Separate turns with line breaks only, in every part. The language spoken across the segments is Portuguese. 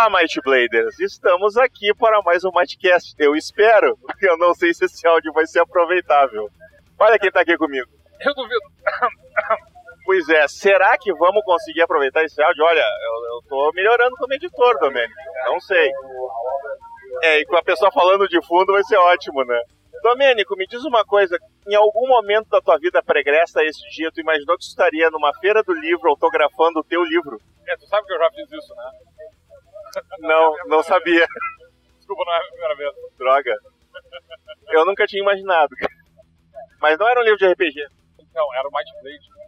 Olá, Might Bladers! Estamos aqui para mais um Mightcast. Eu espero, porque eu não sei se esse áudio vai ser aproveitável. Olha quem tá aqui comigo.
Eu duvido.
Pois é, será que vamos conseguir aproveitar esse áudio? Olha, eu, eu tô melhorando como editor, Domênico. Não sei. É, e com a pessoa falando de fundo vai ser ótimo, né? Domênico, me diz uma coisa. Em algum momento da tua vida pregressa a esse dia, tu imaginou que tu estaria numa feira do livro autografando o teu livro?
É, tu sabe que eu já fiz isso, né?
Não, não sabia.
Desculpa, não é a primeira vez.
Droga. Eu nunca tinha imaginado. Mas não era um livro de RPG.
Não, era o Might Blade.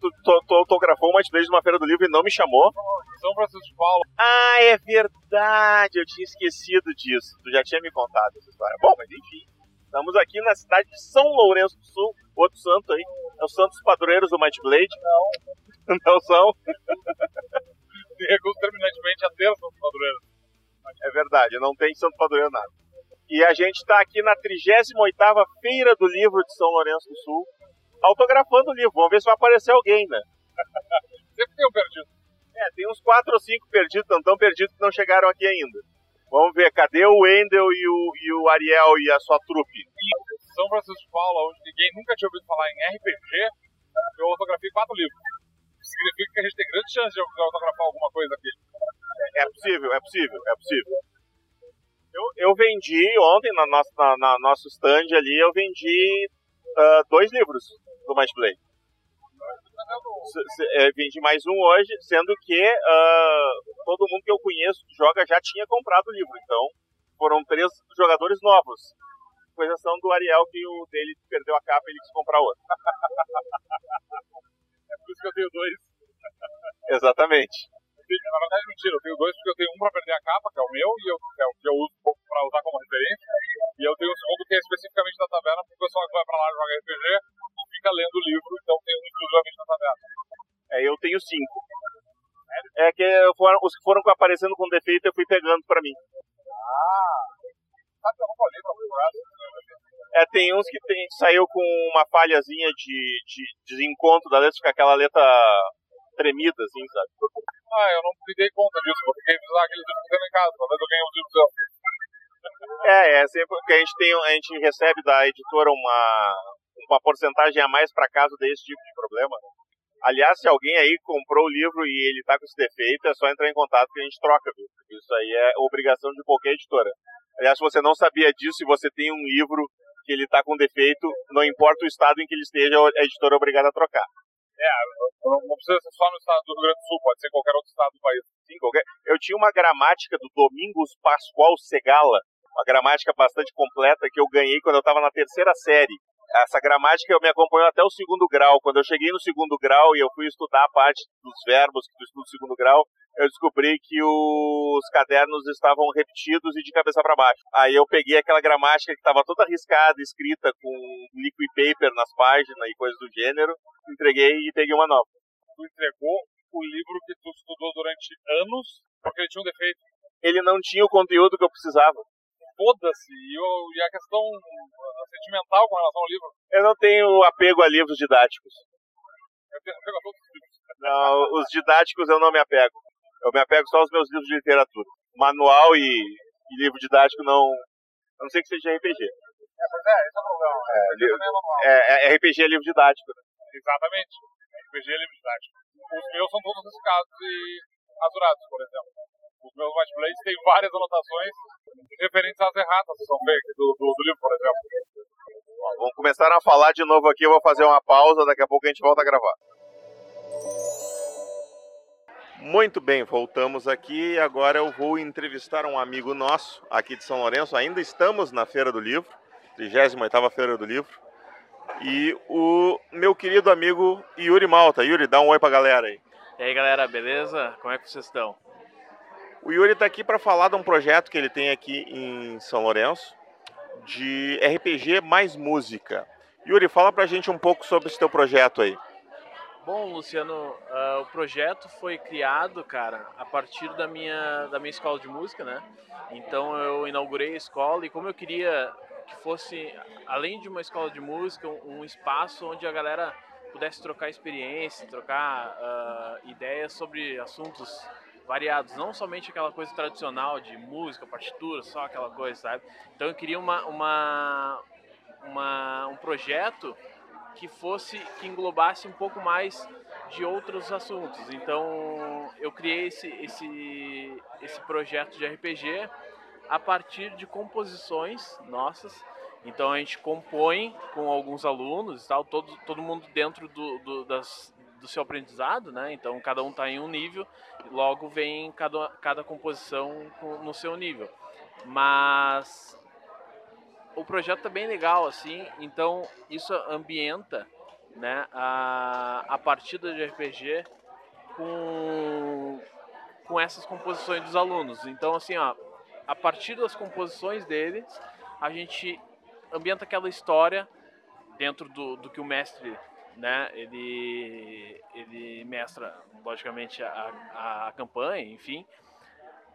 Tu, tu, tu autografou o Might Blade numa feira do livro e não me chamou?
São Francisco de Paula.
Ah, é verdade. Eu tinha esquecido disso. Tu já tinha me contado essa história. Bom, mas enfim. Estamos aqui na cidade de São Lourenço do Sul. Outro santo aí. É os santos padroeiros do Might Blade. Não. Não são?
Se recuso terminantemente a ter Santo Padroeiro.
É verdade, não tem Santo Padroeiro nada. E a gente está aqui na 38ª Feira do Livro de São Lourenço do Sul, autografando o livro. Vamos ver se vai aparecer alguém, né?
Sempre tem um perdido.
É, tem uns 4 ou 5 perdidos, não tão perdidos que não chegaram aqui ainda. Vamos ver, cadê o Wendel e o, e o Ariel e a sua trupe?
Em São Francisco de Paula, onde ninguém nunca tinha ouvido falar em RPG, eu autografei quatro livros. Significa que a gente tem grande chance de autografar alguma coisa aqui.
É possível, é possível, é possível. Eu, eu vendi ontem na nossa, na, na nosso stand ali, eu vendi uh, dois livros do Match Play. É, vendi mais um hoje, sendo que uh, todo mundo que eu conheço que joga já tinha comprado o livro. Então, foram três jogadores novos. Com exceção do Ariel, que o dele perdeu a capa e ele quis comprar outro.
é por isso que eu tenho dois.
Exatamente.
Na verdade, mentira, eu tenho dois porque eu tenho um pra perder a capa, que é o meu, e eu, que, é o que eu uso pra usar como referência, e eu tenho um segundo que é especificamente da taverna, porque o pessoal que vai pra lá jogar RPG fica lendo o livro, então tem um exclusivamente da taverna.
É, eu tenho cinco. É que foram, os que foram aparecendo com defeito eu fui pegando pra mim.
Ah! Sabe que eu não ler pra procurar?
É, tem uns que tem, saiu com uma falhazinha de, de desencontro da letra, com aquela letra tremida, assim, sabe?
Ah, eu não me dei conta disso, vou ter que usar aqueles livros que em casa, talvez eu ganhe um livro seu.
É, é sempre que a gente tem, a gente recebe da editora uma, uma porcentagem a mais para caso desse tipo de problema. Aliás, se alguém aí comprou o livro e ele tá com esse defeito, é só entrar em contato que a gente troca, viu? Isso aí é obrigação de qualquer editora. Aliás, se você não sabia disso e você tem um livro que ele tá com defeito, não importa o estado em que ele esteja, a editora é obrigada a trocar.
É, não precisa ser só no estado do Rio Grande do Sul, pode ser em qualquer outro estado do país.
Sim, qualquer. Eu tinha uma gramática do Domingos Pascoal Segala, uma gramática bastante completa que eu ganhei quando eu estava na terceira série. Essa gramática me acompanhou até o segundo grau. Quando eu cheguei no segundo grau e eu fui estudar a parte dos verbos que tu estuda no segundo grau, eu descobri que os cadernos estavam repetidos e de cabeça para baixo. Aí eu peguei aquela gramática que estava toda arriscada, escrita com liquid paper nas páginas e coisas do gênero, entreguei e peguei uma nova.
Tu entregou o livro que tu estudou durante anos porque ele tinha um defeito.
Ele não tinha o conteúdo que eu precisava.
Foda-se. E, e a questão sentimental com relação ao livro?
Eu não tenho apego a livros didáticos.
Eu tenho apego a todos os livros.
Não, os didáticos eu não me apego. Eu me apego só aos meus livros de literatura. Manual e, e livro didático não. A não ser que seja RPG.
É, pois é, esse é o problema. É,
livro, é, é, RPG é livro didático. Né?
Exatamente. RPG é livro didático. Os meus são todos riscados e rasurados, por exemplo. Os meus White Blades têm várias anotações referentes às erratas que são do, do, do livro, por exemplo.
Vamos começar a falar de novo aqui, eu vou fazer uma pausa, daqui a pouco a gente volta a gravar. Muito bem, voltamos aqui. Agora eu vou entrevistar um amigo nosso aqui de São Lourenço. Ainda estamos na Feira do Livro, 38ª Feira do Livro. E o meu querido amigo Yuri Malta. Yuri, dá um oi pra galera aí.
E aí, galera, beleza? Como é que vocês estão?
O Yuri está aqui para falar de um projeto que ele tem aqui em São Lourenço, de RPG mais música. Yuri, fala pra gente um pouco sobre esse teu projeto aí.
Bom, Luciano, uh, o projeto foi criado, cara, a partir da minha, da minha escola de música, né? Então eu inaugurei a escola e como eu queria que fosse, além de uma escola de música, um, um espaço onde a galera pudesse trocar experiência, trocar uh, ideias sobre assuntos variados, não somente aquela coisa tradicional de música, partitura, só aquela coisa, sabe? Então eu queria uma, uma, uma um projeto que fosse que englobasse um pouco mais de outros assuntos. Então eu criei esse esse esse projeto de RPG a partir de composições nossas. Então a gente compõe com alguns alunos, tal, todo todo mundo dentro do, do das do seu aprendizado, né? Então cada um está em um nível, logo vem cada cada composição no seu nível. Mas o projeto é bem legal, assim, então isso ambienta né, a, a partida de RPG com, com essas composições dos alunos. Então, assim, ó, a partir das composições deles, a gente ambienta aquela história dentro do, do que o mestre né, ele, ele mestra, logicamente, a, a campanha, enfim.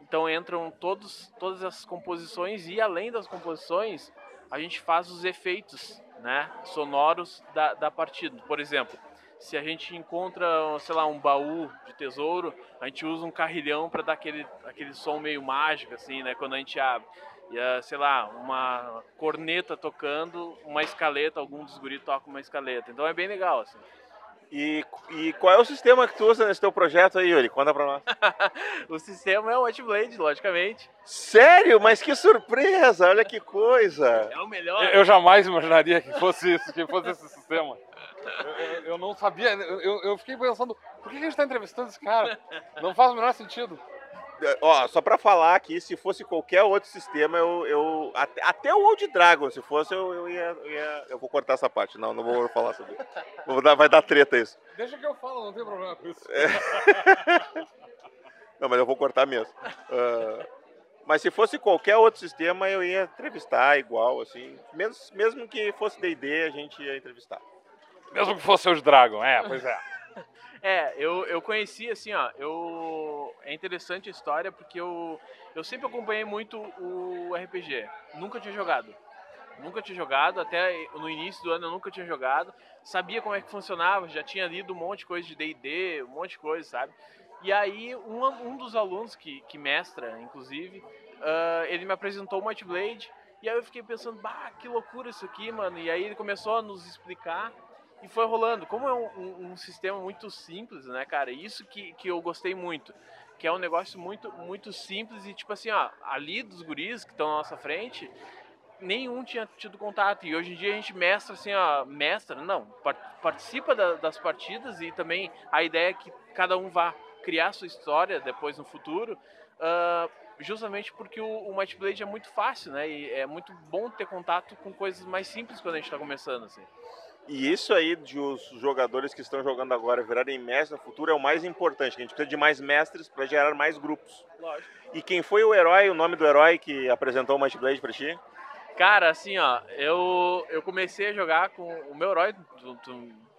Então entram todos, todas as composições e além das composições, a gente faz os efeitos né, sonoros da, da partida. Por exemplo, se a gente encontra, sei lá, um baú de tesouro, a gente usa um carrilhão para dar aquele, aquele som meio mágico, assim, né, quando a gente abre. E, uh, sei lá, uma corneta tocando, uma escaleta, algum dos guris toca uma escaleta. Então é bem legal, assim.
E, e qual é o sistema que tu usa nesse teu projeto aí, Yuri? Conta pra nós.
o sistema é o Whiteblade, logicamente.
Sério? Mas que surpresa! Olha que coisa!
É o melhor.
Eu, eu jamais imaginaria que fosse isso, que fosse esse sistema. Eu, eu, eu não sabia, eu, eu fiquei pensando, por que a gente está entrevistando esse cara? Não faz o menor sentido.
Ó, só pra falar aqui, se fosse qualquer outro sistema, eu. eu até, até o Old Dragon, se fosse, eu, eu, ia, eu, ia, eu vou cortar essa parte. Não, não vou falar sobre isso. Vou dar, vai dar treta isso.
Deixa que eu falo, não tem problema com isso.
É. não, mas eu vou cortar mesmo. Uh, mas se fosse qualquer outro sistema, eu ia entrevistar igual, assim. Mesmo, mesmo que fosse DD, a gente ia entrevistar.
Mesmo que fosse o Dragon, é, pois é.
É, eu, eu conheci, assim, ó, eu... É interessante a história porque eu, eu sempre acompanhei muito o RPG. Nunca tinha jogado. Nunca tinha jogado, até no início do ano eu nunca tinha jogado. Sabia como é que funcionava, já tinha lido um monte de coisa de D&D, um monte de coisa, sabe? E aí, um, um dos alunos que, que mestra, inclusive, uh, ele me apresentou o Might Blade, e aí eu fiquei pensando, bah, que loucura isso aqui, mano. E aí ele começou a nos explicar e foi rolando. Como é um, um, um, sistema muito simples, né, cara? Isso que, que eu gostei muito. Que é um negócio muito, muito simples e, tipo assim, ó, ali dos guris que estão na nossa frente, nenhum tinha tido contato. E hoje em dia a gente mestra, assim, ó, mestra, não, participa da, das partidas e também a ideia é que cada um vá criar sua história depois no futuro. Uh, justamente porque o, o Might Blade é muito fácil, né? E é muito bom ter contato com coisas mais simples quando a gente está começando, assim.
E isso aí de os jogadores que estão jogando agora virarem mestres no futuro é o mais importante, a gente precisa de mais mestres para gerar mais grupos.
Lógico.
E quem foi o herói, o nome do herói que apresentou o Might Blade para ti?
Cara, assim, ó, eu, eu comecei a jogar com o meu herói.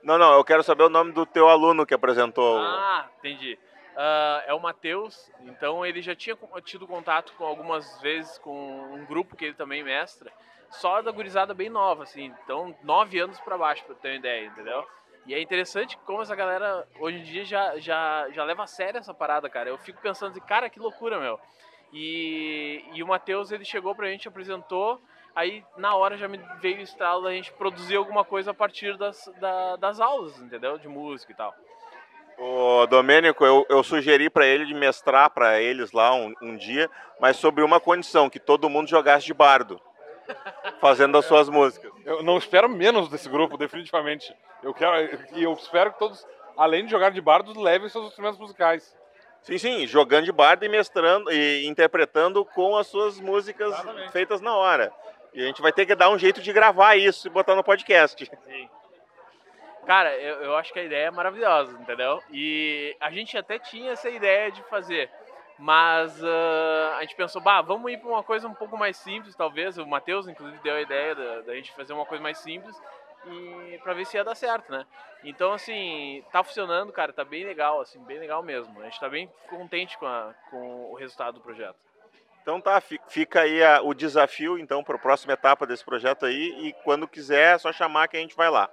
Não, não, eu quero saber o nome do teu aluno que apresentou.
Ah, entendi. Uh, é o Matheus, então ele já tinha tido contato com algumas vezes com um grupo que ele também mestra só da gurizada bem nova, assim. Então, nove anos para baixo, pra ter uma ideia, entendeu? E é interessante como essa galera hoje em dia já, já, já leva a sério essa parada, cara. Eu fico pensando assim, cara, que loucura, meu. E, e o Matheus, ele chegou pra gente, apresentou, aí na hora já me veio o estalo da gente produzir alguma coisa a partir das, da, das aulas, entendeu? De música e tal.
Ô, Domênico, eu, eu sugeri para ele de mestrar para eles lá um, um dia, mas sobre uma condição, que todo mundo jogasse de bardo fazendo as suas músicas.
Eu não espero menos desse grupo, definitivamente. Eu quero e eu espero que todos, além de jogar de bardo, levem seus instrumentos musicais.
Sim, sim, jogando de bardo e mestrando e interpretando com as suas músicas
Exatamente.
feitas na hora. E a gente vai ter que dar um jeito de gravar isso e botar no podcast.
Sim. Cara, eu, eu acho que a ideia é maravilhosa, entendeu? E a gente até tinha essa ideia de fazer. Mas uh, a gente pensou, bah, vamos ir para uma coisa um pouco mais simples, talvez. O Matheus, inclusive, deu a ideia da, da, gente fazer uma coisa mais simples. e para ver se ia dar certo, né? Então, assim, tá funcionando, cara, tá bem legal, assim, bem legal mesmo. A gente tá bem contente com, a, com o resultado do projeto.
Então tá, fica aí a, o desafio então para a próxima etapa desse projeto aí e quando quiser é só chamar que a gente vai lá.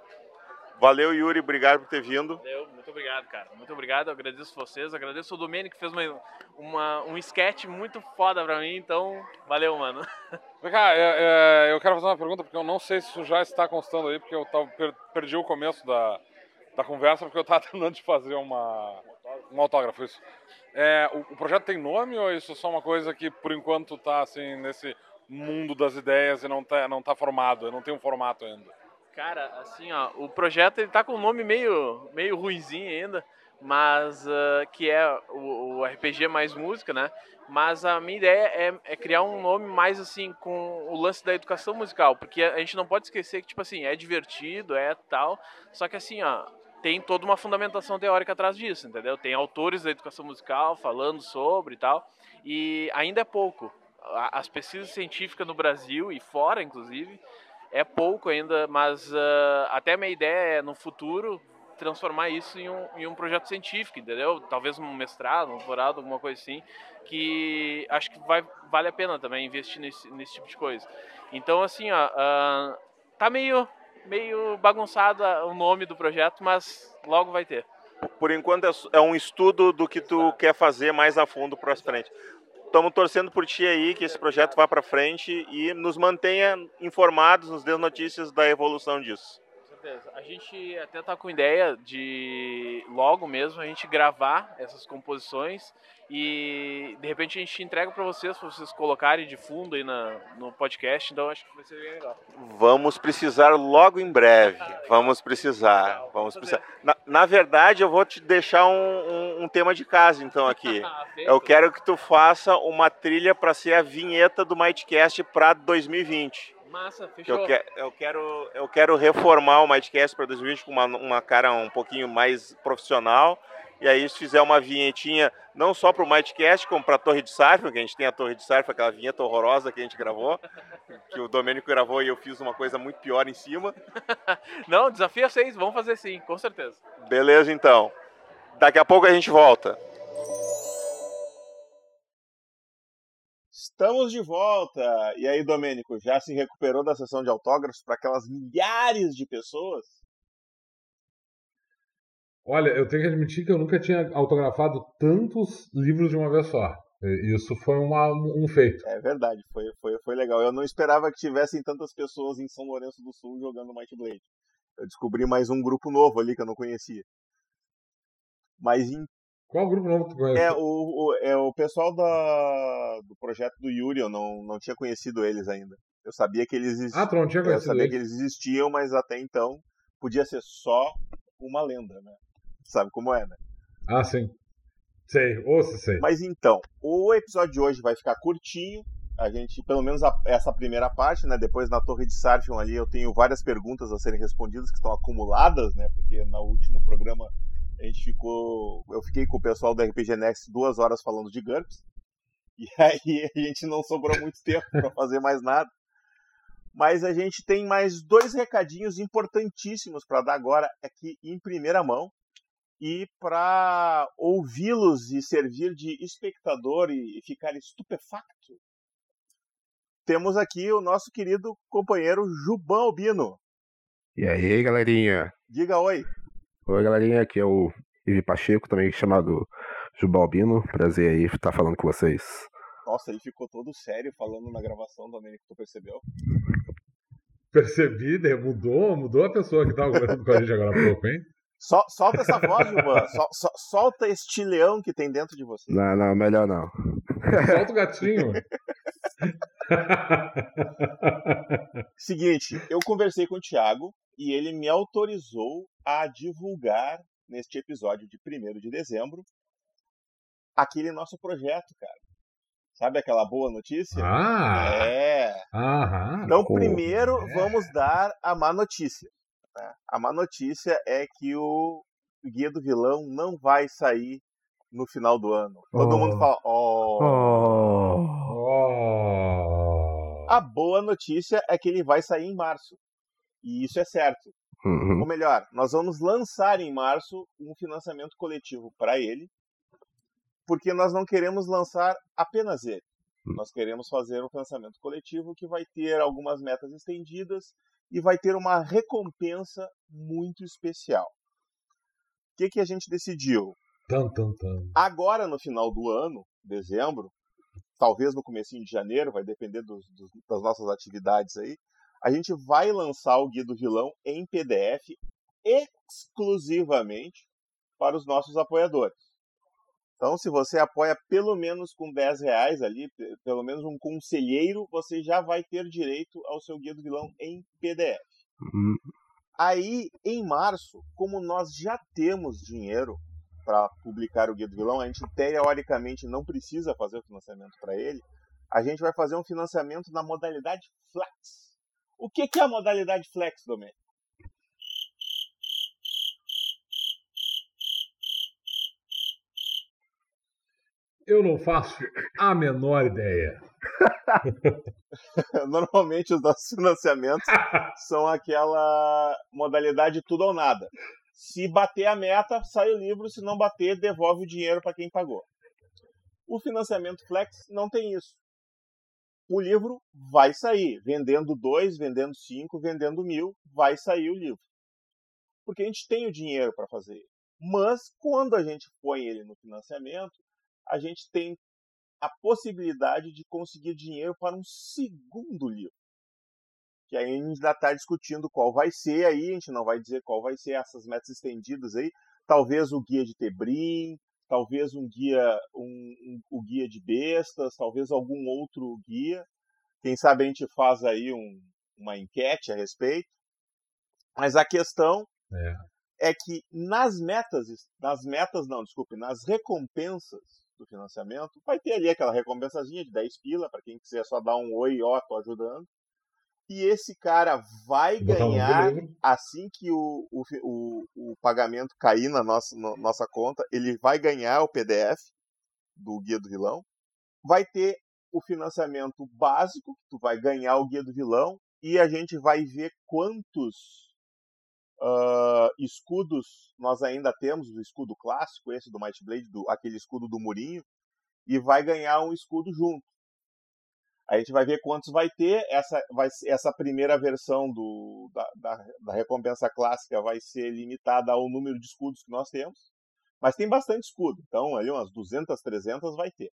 Valeu, Yuri, obrigado por ter vindo.
Valeu, muito obrigado, cara. Muito obrigado, eu agradeço vocês, agradeço o Domênico que fez uma, uma, um sketch muito foda pra mim, então valeu, mano.
Vem cá, é, é, eu quero fazer uma pergunta, porque eu não sei se isso já está constando aí, porque eu tava, per, perdi o começo da, da conversa, porque eu estava tentando de fazer uma, um autógrafo, isso. É, o, o, projeto tem nome ou isso é só uma coisa que por enquanto está assim nesse mundo das ideias e não está não tá formado, não tem um formato ainda?
Cara, assim, ó, o projeto ele tá com um nome meio meio ruinzinho ainda, mas uh, que é o, o, RPG mais música, né? Mas a minha ideia é, é, criar um nome mais assim com o lance da educação musical, porque a gente não pode esquecer que tipo assim é divertido, é tal, só que assim, ó, tem toda uma fundamentação teórica atrás disso, entendeu? Tem autores da educação musical falando sobre e tal, e ainda é pouco. As pesquisas científicas no Brasil e fora, inclusive, é pouco ainda, mas uh, até minha ideia é, no futuro, transformar isso em um, em um projeto científico, entendeu? Talvez um mestrado, um doutorado, alguma coisa assim, que acho que vai, vale a pena também investir nesse, nesse tipo de coisa. Então, assim, ó, uh, tá meio meio bagunçado o nome do projeto, mas logo vai ter.
Por enquanto é, é um estudo do que tu quer fazer mais a fundo para frente. Estamos torcendo por ti aí que esse projeto vá para frente e nos mantenha informados, nos dê notícias da evolução disso.
Com certeza. A gente até está com ideia de logo mesmo a gente gravar essas composições e de repente a gente entrega para vocês, para vocês colocarem de fundo aí na, no podcast, então acho que vai ser bem legal.
Vamos precisar logo em breve, vamos precisar, vamos precisar. Na, verdade, eu vou te deixar um, um, um tema de casa então aqui. eu quero que tu faça uma trilha para ser a vinheta do Mightcast para 2020.
Massa, fechou.
Eu, que, eu, quero, eu quero reformar o Mightcast para 2020 com uma, uma cara um pouquinho mais profissional e aí, se fizer uma vinhetinha, não só para o Mightcast, como para a Torre de Sarfa, que a gente tem a Torre de Sarfa, aquela vinheta horrorosa que a gente gravou, que o Domênico gravou e eu fiz uma coisa muito pior em cima.
não, desafio a vocês, vamos fazer sim, com certeza.
Beleza, então. Daqui a pouco a gente volta. Estamos de volta! E aí, Domênico, já se recuperou da sessão de autógrafos para aquelas milhares de pessoas?
Olha, eu tenho que admitir que eu nunca tinha autografado tantos livros de uma vez só. Isso foi uma, um feito.
É verdade, foi, foi, foi legal. Eu não esperava que tivessem tantas pessoas em São Lourenço do Sul jogando Might Blade. Eu descobri mais um grupo novo ali que eu não conhecia. Mas em...
Qual grupo novo tu conhece?
É o, o, é o pessoal da, do projeto do Yuri, eu não, não tinha conhecido eles ainda. Eu sabia que eles existiam.
Ah, tu não tinha conhecido
Eu sabia
eles.
que eles existiam, mas até então podia ser só uma lenda, né? Sabe como é, né?
Ah, sim. Sei, ouça, sei.
Mas então, o episódio de hoje vai ficar curtinho. A gente, pelo menos a, essa primeira parte, né? Depois na Torre de Sarfion ali eu tenho várias perguntas a serem respondidas que estão acumuladas, né? Porque no último programa a gente ficou. Eu fiquei com o pessoal do RPG Next duas horas falando de GURPS. E aí a gente não sobrou muito tempo para fazer mais nada. Mas a gente tem mais dois recadinhos importantíssimos para dar agora aqui em primeira mão e para ouvi-los e servir de espectador e ficar estupefacto, temos aqui o nosso querido companheiro Juban Albino.
E aí, galerinha?
Diga oi.
Oi, galerinha, aqui é o Ivi Pacheco, também chamado Juban Albino. Prazer aí estar falando com vocês.
Nossa, ele ficou todo sério falando na gravação do América, tu percebeu?
Percebi, né? mudou, mudou a pessoa que estava conversando com a gente agora há pouco, hein?
Sol, solta essa voz. Sol, sol, solta este leão que tem dentro de você.
Não, não, melhor não.
Solta o gatinho.
Seguinte, eu conversei com o Thiago e ele me autorizou a divulgar neste episódio de 1 de dezembro aquele nosso projeto, cara. Sabe aquela boa notícia?
Ah!
É.
Aham.
Então, primeiro, é. vamos dar a má notícia. Né? A má notícia é que o Guia do Vilão não vai sair no final do ano. Todo oh. mundo fala, oh.
oh.
A boa notícia é que ele vai sair em março. E isso é certo.
Uhum.
Ou melhor, nós vamos lançar em março um financiamento coletivo para ele, porque nós não queremos lançar apenas ele.
Hum.
Nós queremos fazer um financiamento coletivo que vai ter algumas metas estendidas e vai ter uma recompensa muito especial. O que, que a gente decidiu?
Tan, tan, tan.
Agora, no final do ano, dezembro, talvez no comecinho de janeiro, vai depender dos- dos- das nossas atividades aí, a gente vai lançar o Guia do Vilão em PDF exclusivamente para os nossos apoiadores. Então, se você apoia pelo menos com 10 reais ali, pe- pelo menos um conselheiro, você já vai ter direito ao seu Guia do Vilão em PDF.
Hum,
Aí, em março, como nós já temos dinheiro para publicar o Guia do Vilão, a gente teoricamente não precisa fazer o financiamento para ele, a gente vai fazer um financiamento na modalidade Flex. O que, que é a modalidade Flex, Domênico?
Eu não faço a menor ideia.
Normalmente os nossos financiamentos são aquela modalidade tudo ou nada. Se bater a meta, sai o livro, se não bater, devolve o dinheiro para quem pagou. O financiamento Flex não tem isso. O livro vai sair, vendendo dois, vendendo cinco, vendendo mil, vai sair o livro. Porque a gente tem o dinheiro para fazer. Mas quando a gente põe ele no financiamento, a gente tem a possibilidade de conseguir dinheiro para um segundo livro. Que aí a gente ainda está discutindo qual vai ser aí, a gente não vai dizer qual vai ser essas metas estendidas aí. Talvez o guia de Tebrim, talvez um guia, um, um- o guia de bestas, talvez algum outro guia. Quem sabe a gente faz aí um- uma enquete a respeito. Mas a questão
É.
é que nas metas, nas metas não, desculpe, nas recompensas do financiamento, vai ter ali aquela recompensazinha de 10 pila para quem quiser só dar um oi, ó, tô ajudando. E esse cara vai ganhar assim que o, o, o, o pagamento cair na nossa, no- nossa conta, ele vai ganhar o PDF do Guia do Vilão. Vai ter o financiamento básico, tu vai ganhar o Guia do Vilão, e a gente vai ver quantos ah, escudos nós ainda temos, o escudo clássico, esse do Might Blade, do, aquele escudo do Murinho, e vai ganhar um escudo junto. A gente vai ver quantos vai ter. Essa, vai, essa primeira versão do, da, da, da recompensa clássica vai ser limitada ao número de escudos que nós temos. Mas tem bastante escudo. Então, ali umas 200, 300 vai ter.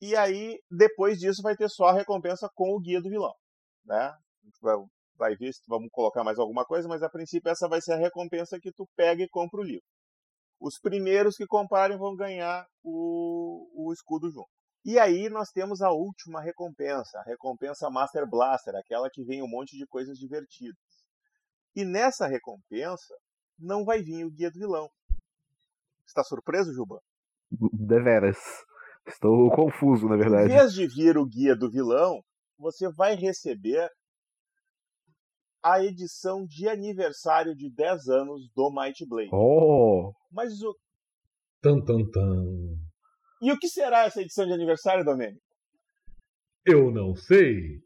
E aí, depois disso, vai ter só a recompensa com o guia do vilão. Né? A gente vai, vai ver se vamos colocar mais alguma coisa, mas a princípio essa vai ser a recompensa que tu pega e compra o livro. Os primeiros que comprarem vão ganhar o, o escudo junto. E aí nós temos a última recompensa, a recompensa Master Blaster, aquela que vem um monte de coisas divertidas. E nessa recompensa não vai vir o guia do vilão. Está surpreso, Juba?
Deveras. Estou confuso, na
Em
verdade.
vez de vir o guia do vilão, você vai receber a edição de aniversário de 10 anos do Might Blade.
Oh!
Mas o...
Tan, tan, tan.
E o que será essa edição de aniversário, Domênico?
Eu não sei.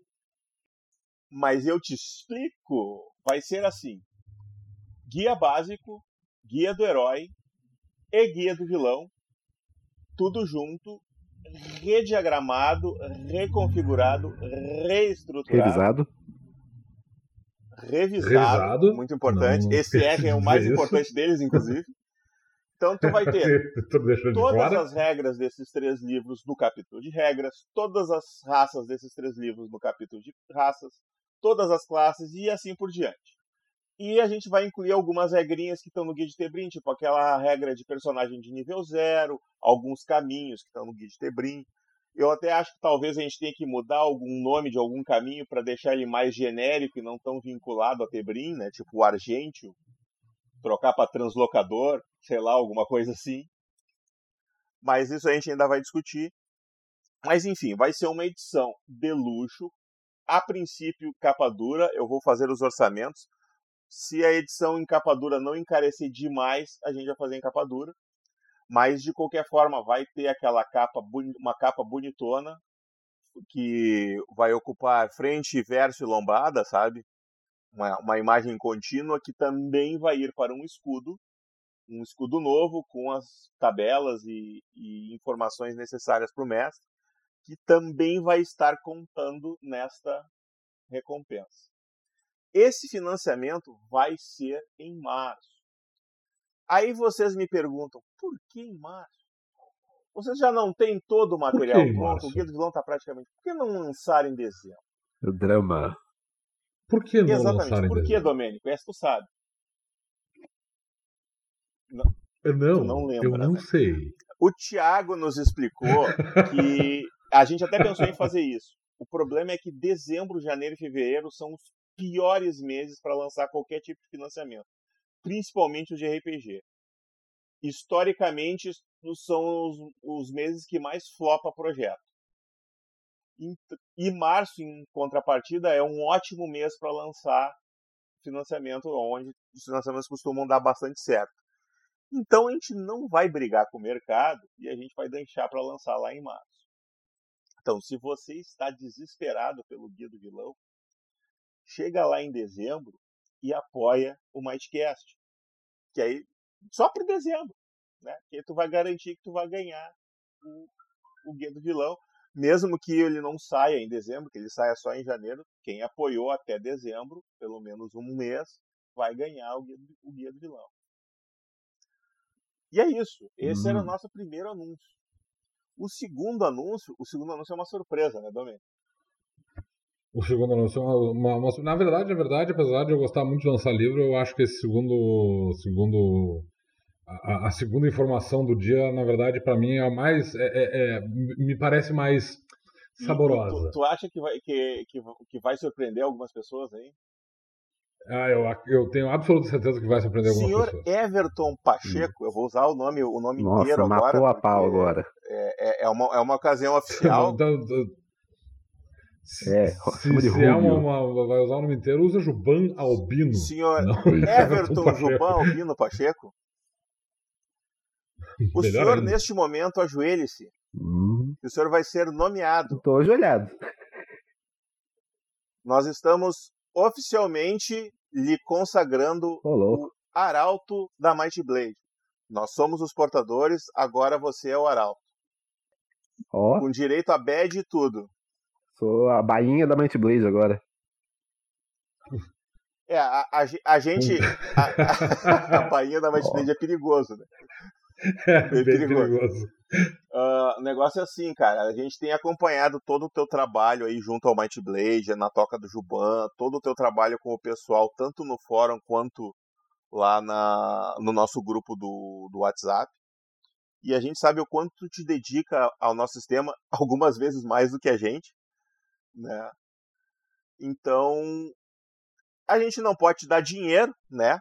Mas eu te explico. Vai ser assim: guia básico, guia do herói e guia do vilão, tudo junto, rediagramado, reconfigurado, reestruturado,
Revisado.
revisado,
Revisado.
muito importante.
Não
Esse R é o mais
isso.
importante deles, inclusive. Então tu vai ter
de
todas as regras desses três livros no capítulo de regras, todas as raças desses três livros no capítulo de raças, todas as classes e assim por diante. E a gente vai incluir algumas regrinhas que estão no Guia de Tebrim, tipo aquela regra de personagem de nível zero, alguns caminhos que estão no Guia de Tebrim. Eu até acho que talvez a gente tenha que mudar algum nome de algum caminho para deixar ele mais genérico e não tão vinculado a Tebrim, né? Tipo o Argentio, trocar para translocador, sei lá, alguma coisa assim. Mas isso a gente ainda vai discutir. Mas enfim, vai ser uma edição de luxo. A princípio, capa dura. Eu vou fazer os orçamentos. Se a edição em capa dura não encarecer demais, a gente vai fazer em capa dura. Mas de qualquer forma, vai ter aquela capa, uma capa bonitona que vai ocupar frente, verso e lombada, sabe? uma, uma imagem contínua que também vai ir para um escudo, um escudo novo com as tabelas e, e informações necessárias para o mestre, que também vai estar contando nesta recompensa. Esse financiamento vai ser em março. Aí vocês me perguntam, por que em março? Vocês já não têm todo o material pronto, o Guia do Vilão está praticamente. Por que não lançar em dezembro?
O drama.
Por que não
Exatamente.
lançar em
Por que,
dezembro?
Domênico? Essa tu sabe.
Eu Não,
não lembra,
eu não
né?
sei.
O Thiago nos explicou que a gente até pensou em fazer isso. O problema é que dezembro, janeiro e fevereiro são os piores meses para lançar qualquer tipo de financiamento, principalmente os de RPG. Historicamente, são os, os meses que mais flopa projeto. E março, em contrapartida, é um ótimo mês para lançar financiamento, onde os financiamentos costumam dar bastante certo. Então a gente não vai brigar com o mercado e a gente vai deixar para lançar lá em março. Então, se você está desesperado pelo Guia do Vilão, chega lá em dezembro e apoia o Mightcast. Que aí, só para dezembro, né? Que aí tu vai garantir que tu vai ganhar o, o Guia do Vilão. Mesmo que ele não saia em dezembro, que ele saia só em janeiro, quem apoiou até dezembro, pelo menos um mês, vai ganhar o Guia do, o guia do Vilão. E é isso. Esse era o
Hum.
nosso primeiro anúncio. O segundo anúncio, o segundo anúncio é uma surpresa, né, Domênico?
O segundo anúncio é uma, uma- uma- Na verdade, na verdade, apesar de eu gostar muito de lançar livro, eu acho que esse segundo. segundo a, a- segunda informação do dia, na verdade, para mim é a mais. é- é- é- me parece mais saborosa.
Tu, tu acha que vai, que, que, que vai surpreender algumas pessoas aí?
Ah, eu, eu tenho absoluta certeza que vai surpreender algumas
Senhor
pessoas.
Everton Pacheco, eu vou usar o nome, o nome
Nossa,
inteiro
matou
agora.
a pau agora.
É, é, é uma, é uma ocasião oficial.
Então, então, se,
É,
se, se é uma, uma- vai usar o nome inteiro, usa Juban Albino.
Senhor
Não,
Everton
Pacheco.
Juban Albino Pacheco, o
Melhor
senhor,
ainda.
neste momento, ajoelhe-se.
Hum,
O senhor vai ser nomeado.
tô ajoelhado.
Nós estamos oficialmente lhe consagrando o Arauto da Might Blade. Nós somos os portadores, agora você é o Arauto.
Ó,
Com direito a badge e tudo.
sou a bainha da Might Blaze agora.
É, a, a, a gente. A, a, a bainha da Might. Blade é perigoso, né?
É,
bem perigoso.
perigoso.
Ah, o negócio é assim, cara. A gente tem acompanhado todo o teu trabalho aí junto ao Might Blade, na Toca do Juban, todo o teu trabalho com o pessoal, tanto no fórum quanto lá na, no nosso grupo do, do WhatsApp. E a gente sabe o quanto tu te dedica ao nosso sistema, algumas vezes mais do que a gente, né? Então, a gente não pode te dar dinheiro, né?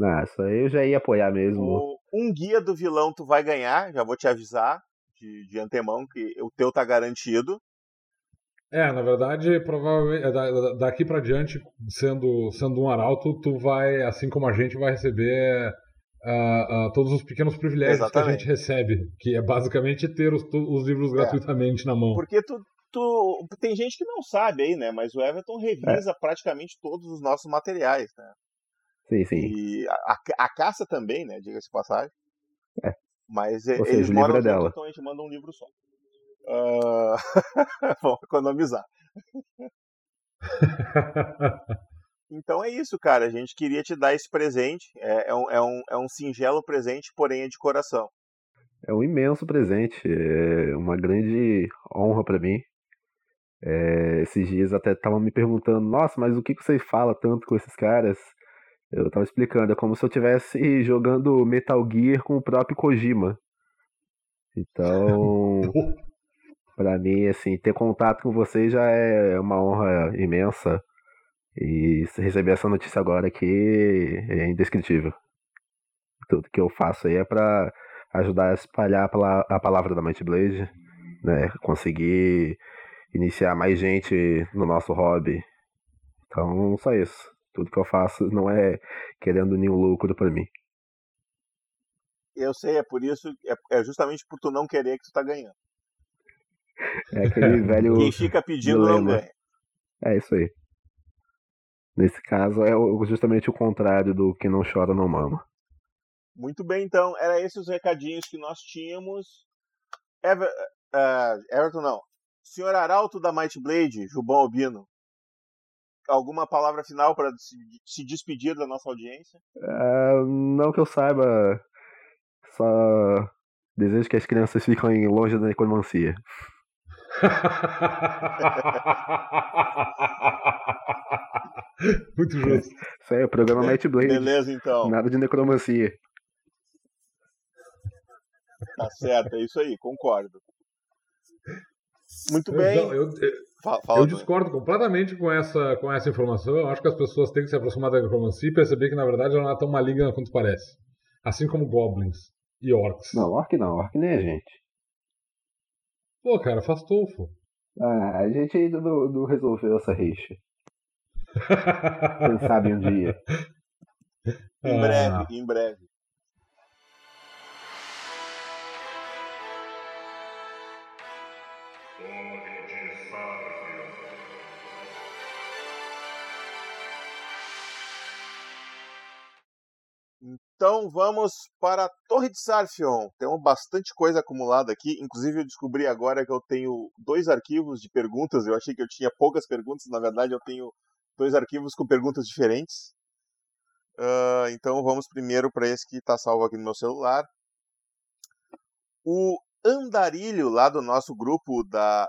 Ah, isso aí eu já ia apoiar mesmo.
O- um guia do vilão tu vai ganhar, já vou te avisar de, de antemão que o teu tá garantido.
É, na verdade, provavelmente, é, da- da- daqui pra diante, sendo, sendo um arauto, tu vai, assim como a gente, vai receber ah, ah, todos os pequenos privilégios que a
Exatamente.
gente recebe, que é basicamente ter os, os livros
É.
gratuitamente na mão.
Porque tu, tu. Tem gente que não sabe aí, né? Mas o Everton revisa praticamente todos os nossos materiais, né?
Sim, sim.
E a, a- a caça também, né? Diga-se de passagem.
É.
Mas
Ou seja,
eles
o
moram
é dela.
então a gente manda um livro só. Ah, Vamos economizar. Então é isso, cara. A gente queria te dar esse presente. É, é um, é, um, é um singelo presente, porém é de coração.
É um imenso presente, é uma grande honra pra mim. É, esses dias até estavam me perguntando, nossa, mas o que que você fala tanto com esses caras? Eu tava explicando, é como se eu estivesse jogando Metal Gear com o próprio Kojima. Então, pra mim, assim, ter contato com vocês já é uma honra imensa. E receber essa notícia agora aqui é indescritível. Tudo que eu faço aí é pra ajudar a espalhar a pala- a palavra da Might Blade, né? Conseguir iniciar mais gente no nosso hobby. Então, só isso. Tudo que eu faço não é querendo nenhum lucro pra mim.
Eu sei, é por isso, é, é justamente por tu não querer que tu tá ganhando.
É aquele velho.
Quem fica pedindo não
dilema.
ganha.
É isso aí. Nesse caso, é justamente o contrário do que não chora não mama.
Muito bem, então, era esses os recadinhos que nós tínhamos. Ever, uh, Everton, não. Senhor Arauto da Might Blade, Jubão Albino, alguma palavra final para se despedir da nossa audiência?
Uh, não que eu saiba, só desejo que as crianças fiquem longe da necromancia.
Muito justo.
Isso aí, é o programa Night Blade.
Beleza, então.
Nada de necromancia.
Tá certo, é isso aí, concordo. Muito bem.
Eu, eu, fala, fala eu discordo completamente com essa, com essa informação. Eu acho que as pessoas têm que se aproximar da necromancia e perceber que, na verdade, ela não é tão maligna quanto parece. Assim como goblins e orcs.
Não, orc não. Orc nem é gente.
Pô, cara, faz tofo.
Ah, a gente ainda não, não resolveu essa rixa. Quem sabe um dia.
Em breve, ah. em breve. Então vamos para a Torre de Sarfion. Temos bastante coisa acumulada aqui. Inclusive eu descobri agora que eu tenho dois arquivos de perguntas. Eu achei que eu tinha poucas perguntas. Na verdade eu tenho dois arquivos com perguntas diferentes. Uh, então vamos primeiro para esse que está salvo aqui no meu celular. O Andarilho, lá do nosso grupo da,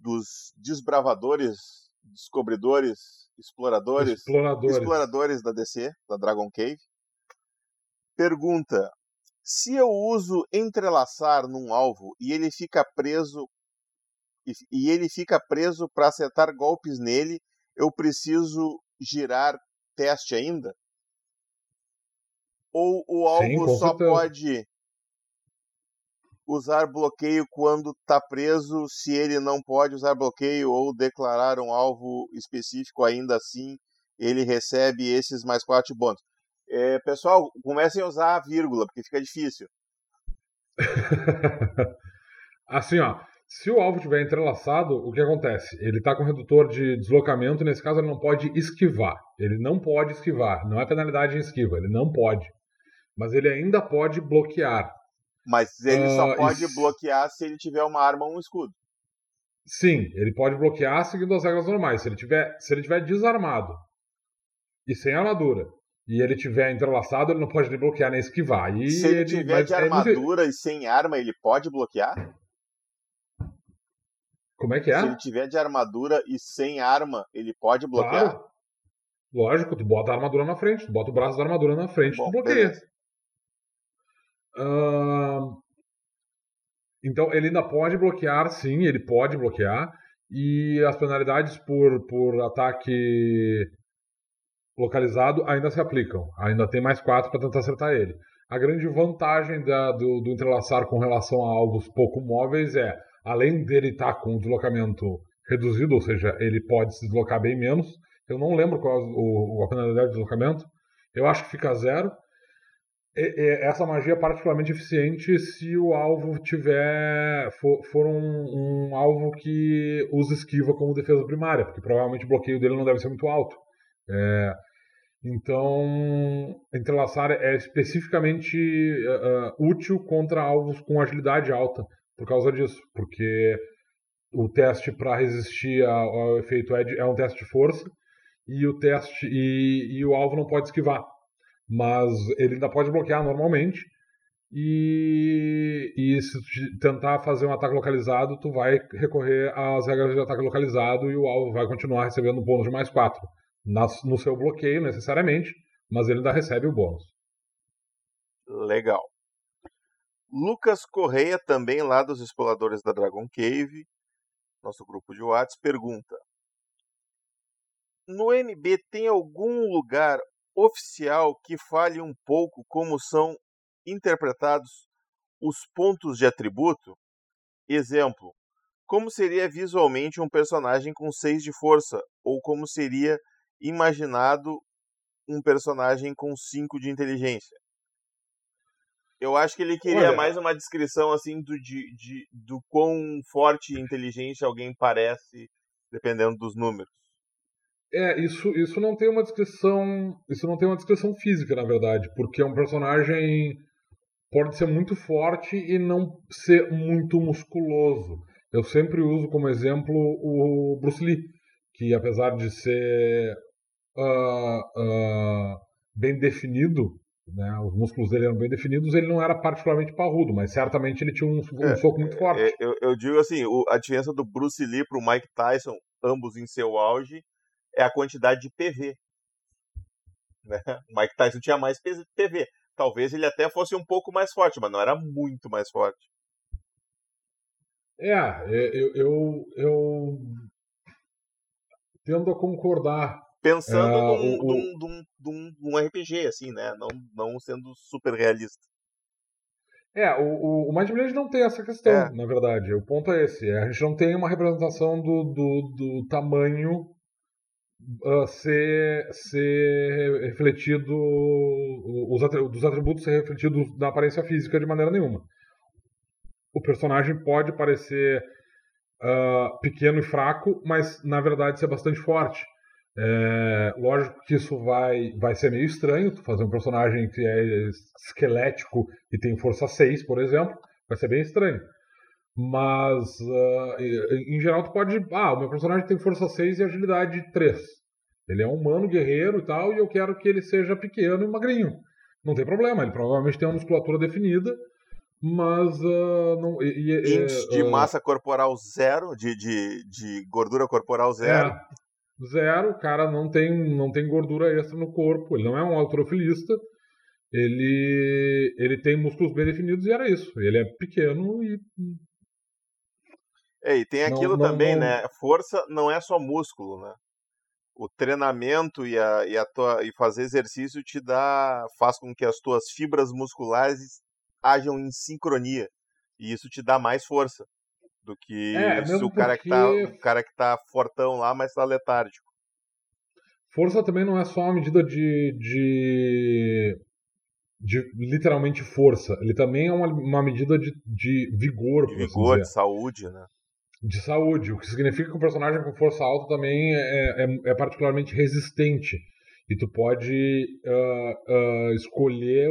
dos desbravadores, descobridores, exploradores,
exploradores,
exploradores da DC, da Dragon Cave Pergunta: se eu uso entrelaçar num alvo e ele fica preso e, ele fica preso para acertar golpes nele, eu preciso girar teste ainda? Ou o alvo Sim, só pode usar bloqueio quando está preso, se ele não pode usar bloqueio ou declarar um alvo específico ainda assim, ele recebe esses mais quatro bônus. É, pessoal, comecem a usar a vírgula, porque fica difícil.
assim, ó. Se o alvo estiver entrelaçado, o que acontece? Ele está com redutor de deslocamento, nesse caso ele não pode esquivar. Ele não pode esquivar. Não é penalidade em esquiva, ele não pode. Mas ele ainda pode bloquear.
Mas ele uh, só pode isso... bloquear se ele tiver uma arma ou um escudo.
Sim, ele pode bloquear seguindo as regras normais. Se ele tiver, se ele tiver desarmado e sem armadura e ele tiver entrelaçado, ele não pode nem bloquear nem esquivar. E
Se ele, ele tiver de armadura é e sem arma, ele pode bloquear?
Como é que é?
Se ele tiver de armadura e sem arma, ele pode bloquear? Claro.
Lógico, tu bota a armadura na frente, tu bota o braço da armadura na frente, Bom, tu bloqueia. Uh... Então ele ainda pode bloquear, sim, ele pode bloquear. E as penalidades por, por ataque localizado ainda se aplicam. Ainda tem mais quatro para tentar acertar ele. A grande vantagem da, do, do, entrelaçar com relação a alvos pouco móveis é, além dele estar tá com o deslocamento reduzido, ou seja, ele pode se deslocar bem menos. Eu não lembro qual é o, a penalidade de deslocamento. Eu acho que fica zero. E, e, essa magia é particularmente eficiente se o alvo tiver for, for um, um, alvo que usa esquiva como defesa primária, porque provavelmente o bloqueio dele não deve ser muito alto. É, então, entrelaçar é especificamente uh, útil contra alvos com agilidade alta por causa disso, porque o teste para resistir ao, ao, efeito é, é um teste de força e o teste e, e, o alvo não pode esquivar, mas ele ainda pode bloquear normalmente. E, e se tentar fazer um ataque localizado, tu vai recorrer às regras de ataque localizado e o alvo vai continuar recebendo bônus de mais 4 no seu bloqueio necessariamente, mas ele ainda recebe o bônus.
Legal. Lucas Correia, também lá dos exploradores da Dragon Cave, nosso grupo de Whats, pergunta: No MB tem algum lugar oficial que fale um pouco como são interpretados os pontos de atributo? Exemplo, como seria visualmente um personagem com 6 de força, ou como seria imaginado um personagem com 5 de inteligência. Eu acho que ele queria Olha, mais uma descrição assim do, de, de, do quão forte e inteligente alguém parece, dependendo dos números.
É, isso, isso não tem uma descrição. Isso não tem uma descrição física, na verdade, porque é um personagem pode ser muito forte e não ser muito musculoso. Eu sempre uso como exemplo o Bruce Lee, que apesar de ser uh, uh, bem definido, né, os músculos dele eram bem definidos, ele não era particularmente parrudo, mas certamente ele tinha um, um é, soco muito forte. É,
eu, eu, digo assim, o, a diferença do Bruce Lee para o Mike Tyson, ambos em seu auge, é a quantidade de PV. Né? O Mike Tyson tinha mais PV. Talvez ele até fosse um pouco mais forte, mas não era muito mais forte.
É, é eu, eu, eu tendo a concordar.
Pensando é, num, o, num, num, num, RPG, assim, né? Não, não sendo super realista.
É, o, o Mind Blade não tem essa questão, é. na verdade. O ponto é esse. A gente não tem uma representação do, do, do tamanho uh, ser, ser refletido, os dos atributos ser refletidos na aparência física de maneira nenhuma. O personagem pode parecer uh, pequeno e fraco, mas na verdade ser bastante forte. É, lógico que isso vai, vai ser meio estranho, fazer um personagem que é esquelético e tem força 6, por exemplo, vai ser bem estranho. Mas, uh, em geral, tu pode. Ah, o meu personagem tem força 6 e agilidade 3. Ele é um humano, guerreiro e tal, e eu quero que ele seja pequeno e magrinho. Não tem problema, ele provavelmente tem uma musculatura definida, mas. Uh, não, e,
e, Índice de uh, massa corporal zero, de, de, de gordura corporal zero. É,
zero, o cara não tem, não tem gordura extra no corpo, ele não é um autorofilista ele, ele tem músculos bem definidos e era isso. Ele é pequeno e.
É, e tem aquilo não, também, não... né? Força não é só músculo, né? O treinamento e, a, e, a tua, e fazer exercício te dá. faz com que as tuas fibras musculares hajam em sincronia. E isso te dá mais força do que é, se o cara, porque... que tá, o cara que tá fortão lá, mas tá letárgico.
Força também não é só uma medida de, de de literalmente força. Ele também é uma, uma medida de, de vigor.
De assim vigor, de saúde, né?
De saúde, o que significa que um personagem com força alta também é, é, é particularmente resistente. E tu pode uh, uh, escolher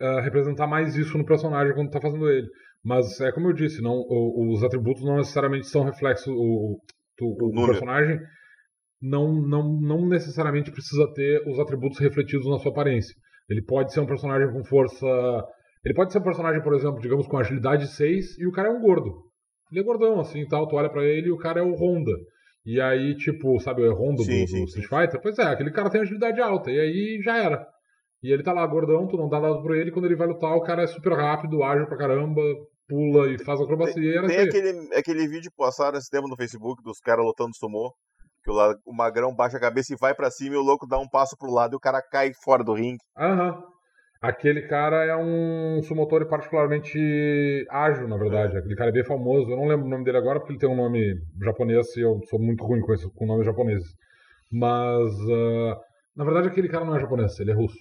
uh, representar mais isso no personagem quando tu tá fazendo ele. Mas é como eu disse, não, os atributos não necessariamente são reflexos. O, o, o personagem não, não, não necessariamente precisa ter os atributos refletidos na sua aparência. Ele pode ser um personagem com força. Ele pode ser um personagem, por exemplo, digamos, com agilidade 6 e o cara é um gordo. Ele é gordão, assim tal. Tu olha pra ele e o cara é o Honda. E aí, tipo, sabe o Honda sim, do, sim, do Street Fighter? Pois é, aquele cara tem agilidade alta. E aí já era. E ele tá lá gordão, tu não dá dado pra ele. Quando ele vai lutar, o cara é super rápido, ágil pra caramba, pula e faz acrobacia.
Tem, tem aquele, aquele vídeo postado esse tempo no Facebook dos caras lutando sumô. Que o, o magrão baixa a cabeça e vai para cima e o louco dá um passo pro lado e o cara cai fora do ringue.
Aham. Aquele cara é um sumotor particularmente ágil, na verdade. É. Aquele cara é bem famoso. Eu não lembro o nome dele agora porque ele tem um nome japonês e eu sou muito ruim com, esse, com nomes japoneses. Mas, uh, na verdade, aquele cara não é japonês, ele é russo.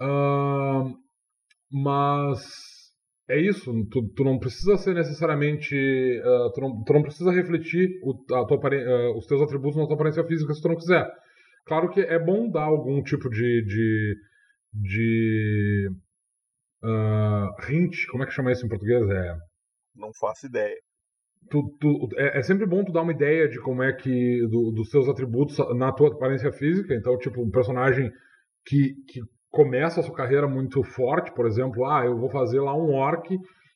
Uh, mas é isso, tu, tu não precisa ser necessariamente. Uh, tu, não, tu não precisa refletir o, tua, uh, os teus atributos na tua aparência física se tu não quiser. Claro que é bom dar algum tipo de. de, de uh, hint, como é que chama isso em português? É.
Não faço ideia.
Tu, tu, é, é, sempre bom tu dar uma ideia de como é que. Do, dos seus atributos na tua aparência física. Então, tipo, um personagem que, que começa a sua carreira muito forte, por exemplo, ah, eu vou fazer lá um orc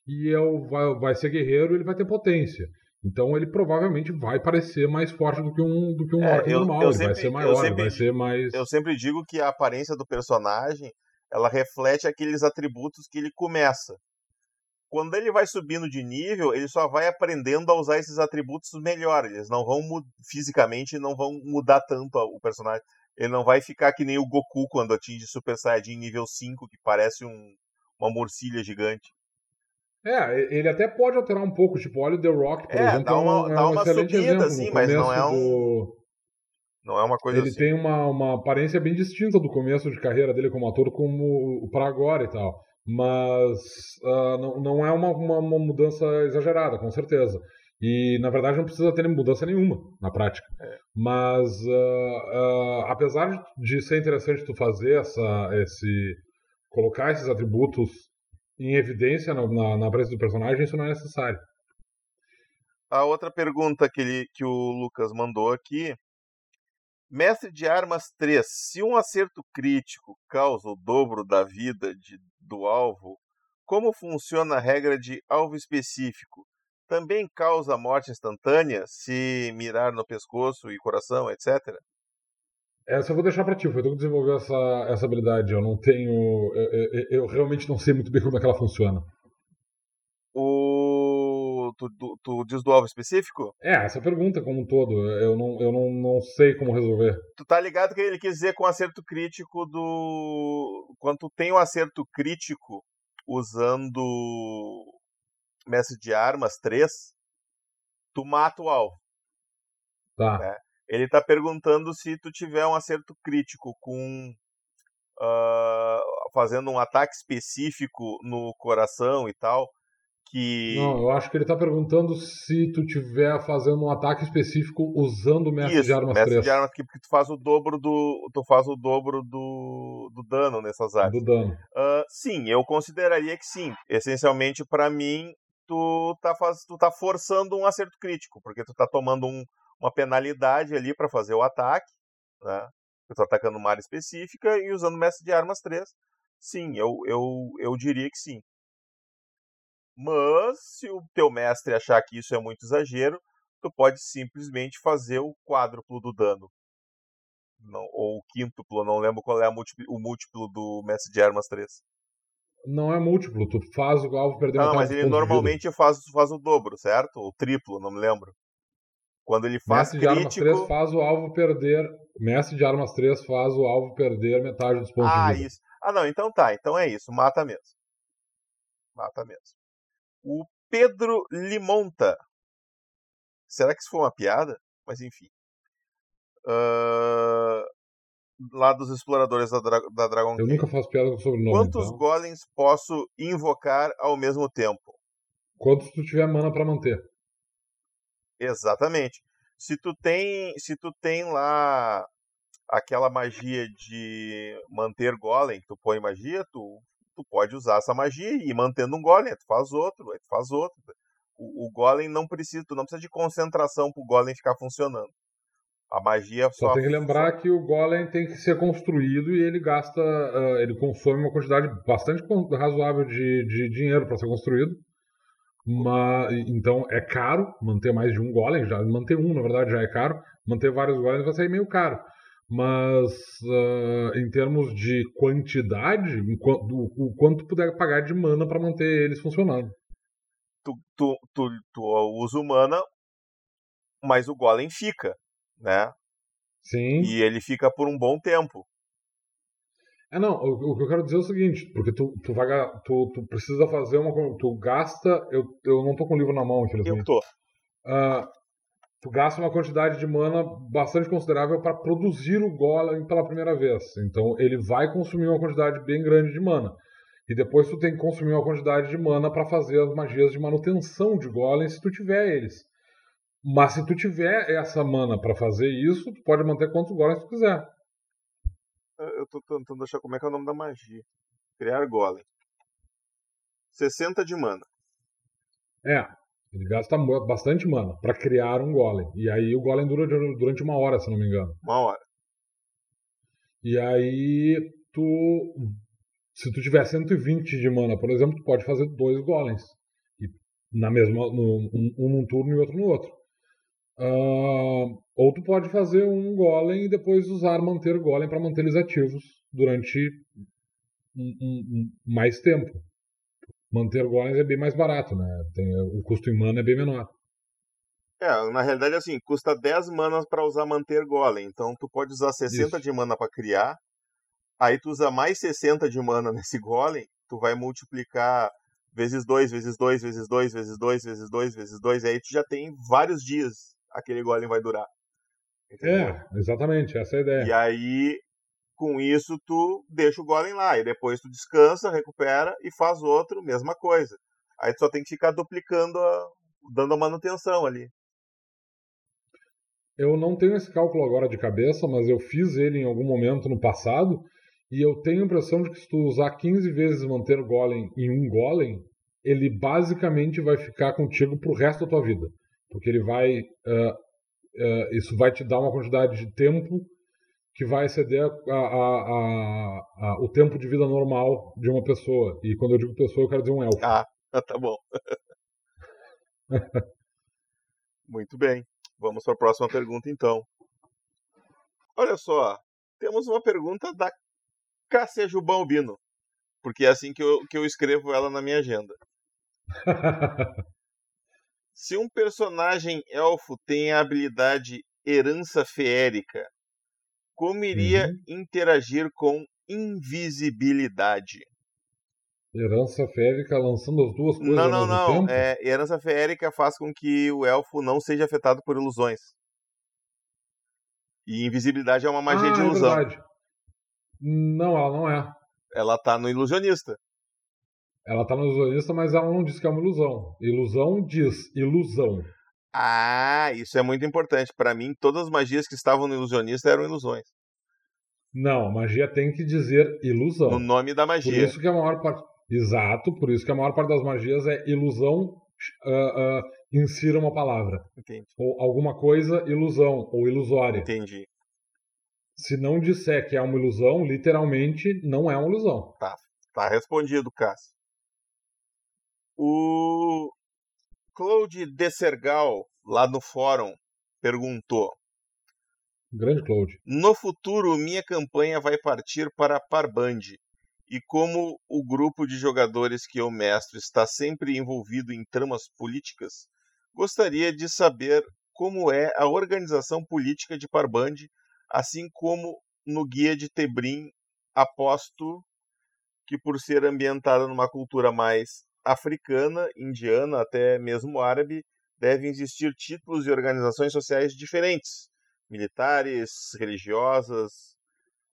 e eu vai, vai ser guerreiro, ele vai ter potência. Então ele provavelmente vai parecer mais forte do que um do que um é, orc eu, normal, eu sempre, vai ser maior, sempre, vai ser mais
Eu sempre digo que a aparência do personagem, ela reflete aqueles atributos que ele começa. Quando ele vai subindo de nível, ele só vai aprendendo a usar esses atributos melhor. Eles não vão fisicamente não vão mudar tanto o personagem. Ele não vai ficar que nem o Goku quando atinge Super Saiyajin nível 5, que parece um, uma morcilha gigante.
É, ele até pode alterar um pouco, tipo, olha o The Rock, por
é,
exemplo.
Dá uma, é um, dá uma subida, assim, mas não é um. Do... Não é uma coisa
Ele
assim.
tem uma, uma aparência bem distinta do começo de carreira dele como ator como para agora e tal. Mas uh, não, não é uma, uma, uma, mudança exagerada, com certeza. E, na verdade, não precisa ter mudança nenhuma na prática.
É.
Mas, uh, uh, apesar de ser interessante tu fazer essa, esse... colocar esses atributos em evidência na, na, na presença do personagem, isso não é necessário.
A outra pergunta que, ele, que o Lucas mandou aqui. Mestre de Armas 3. Se um acerto crítico causa o dobro da vida de, do alvo, como funciona a regra de alvo específico? Também causa morte instantânea se mirar no pescoço e coração, etc?
Essa eu vou deixar para ti, foi tu que desenvolveu essa, essa habilidade. Eu não tenho. Eu, eu, eu, realmente não sei muito bem como é que ela funciona.
O. Tu, tu, tu diz do alvo específico?
É, essa pergunta como um todo. Eu não, eu não, não sei como resolver.
Tu tá ligado que ele quis dizer com acerto crítico do. Quando tu tem um acerto crítico usando mestre de armas 3, tu mata o alvo.
Tá.
Né? Ele está perguntando se tu tiver um acerto crítico com uh, fazendo um ataque específico no coração e tal, que
Não, eu acho que ele está perguntando se tu tiver fazendo um ataque específico usando o mestre
Isso,
de armas
mestre
3.
de armas que porque tu faz o dobro do tu faz o dobro do, do dano nessas áreas.
Do dano.
Uh, sim, eu consideraria que sim. Essencialmente para mim tu tá faz, tu tá forçando um acerto crítico, porque tu tá tomando um uma penalidade ali para fazer o ataque, né? Eu estou atacando uma área específica e usando mestre de armas 3. Sim, eu, eu, eu diria que sim. Mas, se o teu mestre achar que isso é muito exagero, tu pode simplesmente fazer o quádruplo do dano. Não, ou o quíntuplo, não lembro qual é múltiplo, o múltiplo do mestre de armas 3.
Não é múltiplo, tu faz o alvo perder
Não,
metade
mas
dos
ele normalmente faz, faz o dobro, certo? O triplo, não me lembro. Quando ele faz
Mestre de armas
crítico...
3 faz o alvo perder. Mestre de armas 3 faz o alvo perder metade dos pontos
Ah,
de vida.
isso. Ah, não, então tá. Então é isso. Mata mesmo. Mata mesmo. O Pedro Limonta. Será que isso foi uma piada? Mas enfim. Ah, lá dos exploradores da, Dra da Dragon
Eu
Cave.
nunca faço piada com sobrenome.
Quantos
então.
golems posso invocar ao mesmo tempo?
Quantos tu tiver mana pra manter.
Exatamente. Se tu tem, se tu tem lá aquela magia de manter golem, tu põe magia, tu, tu pode usar essa magia e ir mantendo um golem, tu faz outro, tu faz outro. O, o golem não precisa, tu não precisa de concentração pro golem ficar funcionando. A magia
Só
só,
tem que lembrar que o golem tem que ser construído e ele gasta, ah, ele consome uma quantidade bastante razoável de, de dinheiro para ser construído. Mas, então é caro manter mais de um golem, já manter um na verdade já é caro, manter vários golems vai sair meio caro. Mas ah, em termos de quantidade, o, o quanto tu puder pagar de mana para manter eles funcionando.
tu, tu, tu, tu usa o mana, mas o golem fica, né?
Sim.
E ele fica por um bom tempo.
É, não, o, o que eu quero dizer é o seguinte, porque tu, tu vai tu, tu precisa fazer uma. Tu gasta. Eu, eu não tô com o livro na mão,
Eu
infelizmente.
tô.
Ah, tu gasta uma quantidade de mana bastante considerável para produzir o golem pela primeira vez. Então ele vai consumir uma quantidade bem grande de mana. E depois tu tem que consumir uma quantidade de mana para fazer as magias de manutenção de golem se tu tiver eles. Mas se tu tiver essa mana para fazer isso, tu pode manter quantos golems tu quiser.
Eu tô tentando achar como é que é o nome da magia. Criar golem. 60 de mana.
É, ele gasta bastante mana para criar um golem. E aí o golem dura durante uma hora, se não me engano.
Uma hora.
E aí tu. Se tu tiver 120 de mana, por exemplo, tu pode fazer dois golems. E na mesma. No, um, um num turno e outro no outro. Ah, ou tu pode fazer um golem e depois usar manter golem para manter eles ativos durante um- um- um- mais tempo. Manter golems é bem mais barato, né? Tem, o custo em mana é bem menor.
É, na realidade, assim, custa 10 manas pra usar manter golem. Então, tu pode usar 60
Isso.
de mana pra criar. Aí, tu usa mais 60 de mana nesse golem. Tu vai multiplicar vezes 2, vezes 2, vezes 2, vezes 2, vezes 2, vezes 2. E aí, tu já tem vários dias aquele golem vai durar. Entendeu?
É, exatamente, essa é a ideia.
E aí, com isso, tu deixa o golem lá. E depois tu descansa, recupera e faz outro, mesma coisa. Aí tu só tem que ficar duplicando a- dando a manutenção ali.
Eu não tenho esse cálculo agora de cabeça, mas eu fiz ele em algum momento no passado, e eu tenho a impressão de que se tu usar 15 vezes manter o golem em um golem, ele basicamente vai ficar contigo pro resto da tua vida. Porque ele vai. Uh, uh, isso vai te dar uma quantidade de tempo que vai exceder a, a, a, o tempo de vida normal de uma pessoa. E quando eu digo pessoa, eu quero dizer um elfo.
Ah, tá bom. Muito bem. Vamos para a próxima pergunta, então. Olha só, temos uma pergunta da Cássia Jubalbino, porque é assim que eu, que eu escrevo ela na minha agenda. Se um personagem elfo tem a habilidade herança feérica, como iria uhum. interagir com invisibilidade?
Herança feérica lançando as duas coisas
Não, não,
não.
Tempo? É, herança feérica faz com que o elfo não seja afetado por ilusões. E invisibilidade é uma magia
ah,
de
é
ilusão.
É verdade. Não, ela não é.
Ela tá no ilusionista.
Ela tá no ilusionista, mas ela não diz que é uma ilusão. Ilusão diz ilusão.
Ah, isso é muito importante. Para mim, todas as magias que estavam no ilusionista eram ilusões.
Não, magia tem que dizer ilusão.
No nome da magia.
Por isso que a maior parte. Exato, por isso que a maior parte das magias é ilusão, uh, uh, insira uma palavra.
Entendi.
Ou alguma coisa, ilusão, ou ilusória.
Entendi.
Se não disser que é uma ilusão, literalmente não é uma ilusão.
Tá, tá respondido, Cássio. O Claude Dessergal, lá no fórum, perguntou:
Grande Claude.
No futuro, minha campanha vai partir para Parband. E como o grupo de jogadores que eu mestro está sempre envolvido em tramas políticas, gostaria de saber como é a organização política de Parband, assim como no Guia de Tebrim, aposto que por ser ambientada numa cultura mais africana, indiana, até mesmo árabe, devem existir títulos e organizações sociais diferentes, militares, religiosas.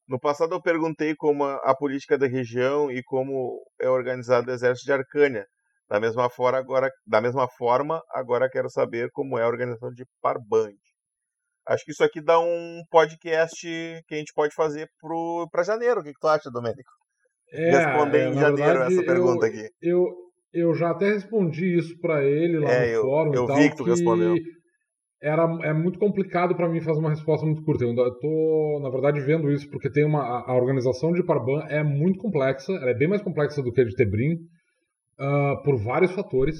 No passado eu perguntei como a, política da região e como é organizado o exército de Arcânia. Da mesma forma, agora, da mesma forma, agora quero saber como é a organização de Parband. Acho que isso aqui dá um podcast que a gente pode fazer para janeiro. O que, que tu acha, Domênico?
É,
Responder
é,
em janeiro
verdade,
essa pergunta
eu,
aqui.
Eu, eu já até respondi isso para ele lá
é,
no fórum.
Eu
tal,
vi que tu respondeu.
Era, é muito complicado para mim fazer uma resposta muito curta. Eu ainda estou, na verdade, vendo isso porque tem uma a organização de Parban é muito complexa. Ela é bem mais complexa do que a de Tebrim uh, por vários fatores.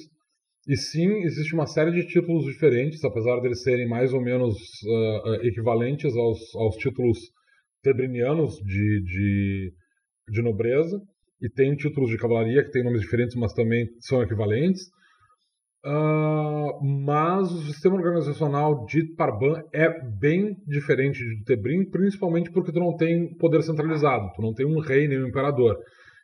E sim, existe uma série de títulos diferentes, apesar deles serem mais ou menos uh, equivalentes aos, aos títulos tebrinianos de, de, de nobreza e tem títulos de cavalaria que têm nomes diferentes, mas também são equivalentes. Uh, mas o sistema organizacional de Parban é bem diferente de Tebrim, principalmente porque tu não tem poder centralizado, tu não tem um rei nem um imperador.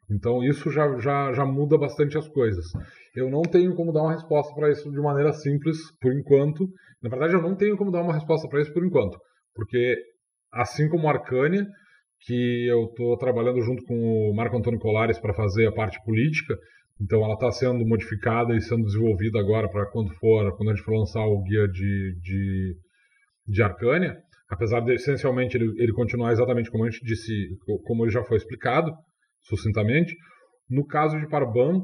Então isso já, já, já muda bastante as coisas. Eu não tenho como dar uma resposta para isso de maneira simples por enquanto. Na verdade, eu não tenho como dar uma resposta para isso por enquanto, porque assim como Arcânia, que eu estou trabalhando junto com o Marco Antônio Colares para fazer a parte política. Então ela está sendo modificada e sendo desenvolvida agora para quando for, quando a gente for lançar o guia de, de, de Arcânia. Apesar de essencialmente ele, ele continuar exatamente como a gente disse, como ele já foi explicado, sucintamente. No caso de Parban,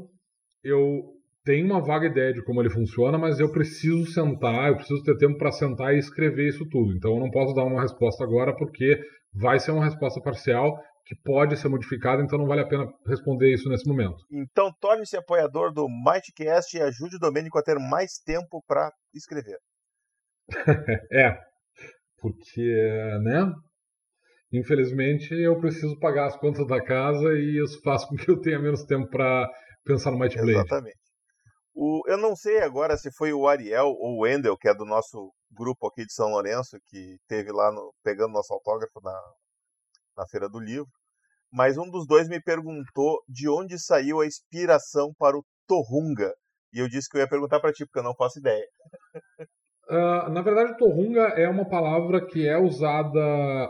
eu tenho uma vaga ideia de como ele funciona, mas eu preciso sentar, eu preciso ter tempo para sentar e escrever isso tudo. Então eu não posso dar uma resposta agora porque vai ser uma resposta parcial que pode ser modificada, então não vale a pena responder isso nesse momento.
Então torne-se apoiador do Mightcast e ajude o Domênico a ter mais tempo para escrever.
é, porque, né? Infelizmente eu preciso pagar as contas da casa e isso faz com que eu tenha menos tempo para pensar no Might Blade.
Exatamente. O, eu não sei agora se foi o Ariel ou o Wendel, que é do nosso grupo aqui de São Lourenço, que teve lá no, pegando nosso autógrafo na, na Feira do Livro, mas um dos dois me perguntou de onde saiu a inspiração para o Torrunga. E eu disse que eu ia perguntar para ti, porque eu não faço ideia.
Uh, na verdade, Torrunga é uma palavra que é usada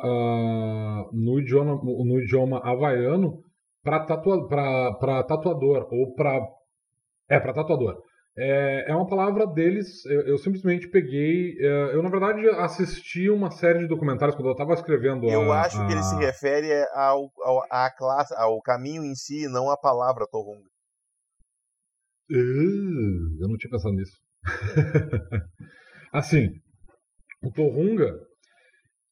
uh, no, idioma, no idioma havaiano para tatua, tatuador ou para é, para tatuador. É, é uma palavra deles, eu, eu simplesmente peguei. é, eu, na verdade, assisti uma série de documentários quando eu estava escrevendo.
Eu
a-
acho que ele se
a-
refere ao, ao, à classe, ao caminho em si, não à palavra Torrunga.
Uh, eu não tinha pensado nisso. assim, o Torrunga,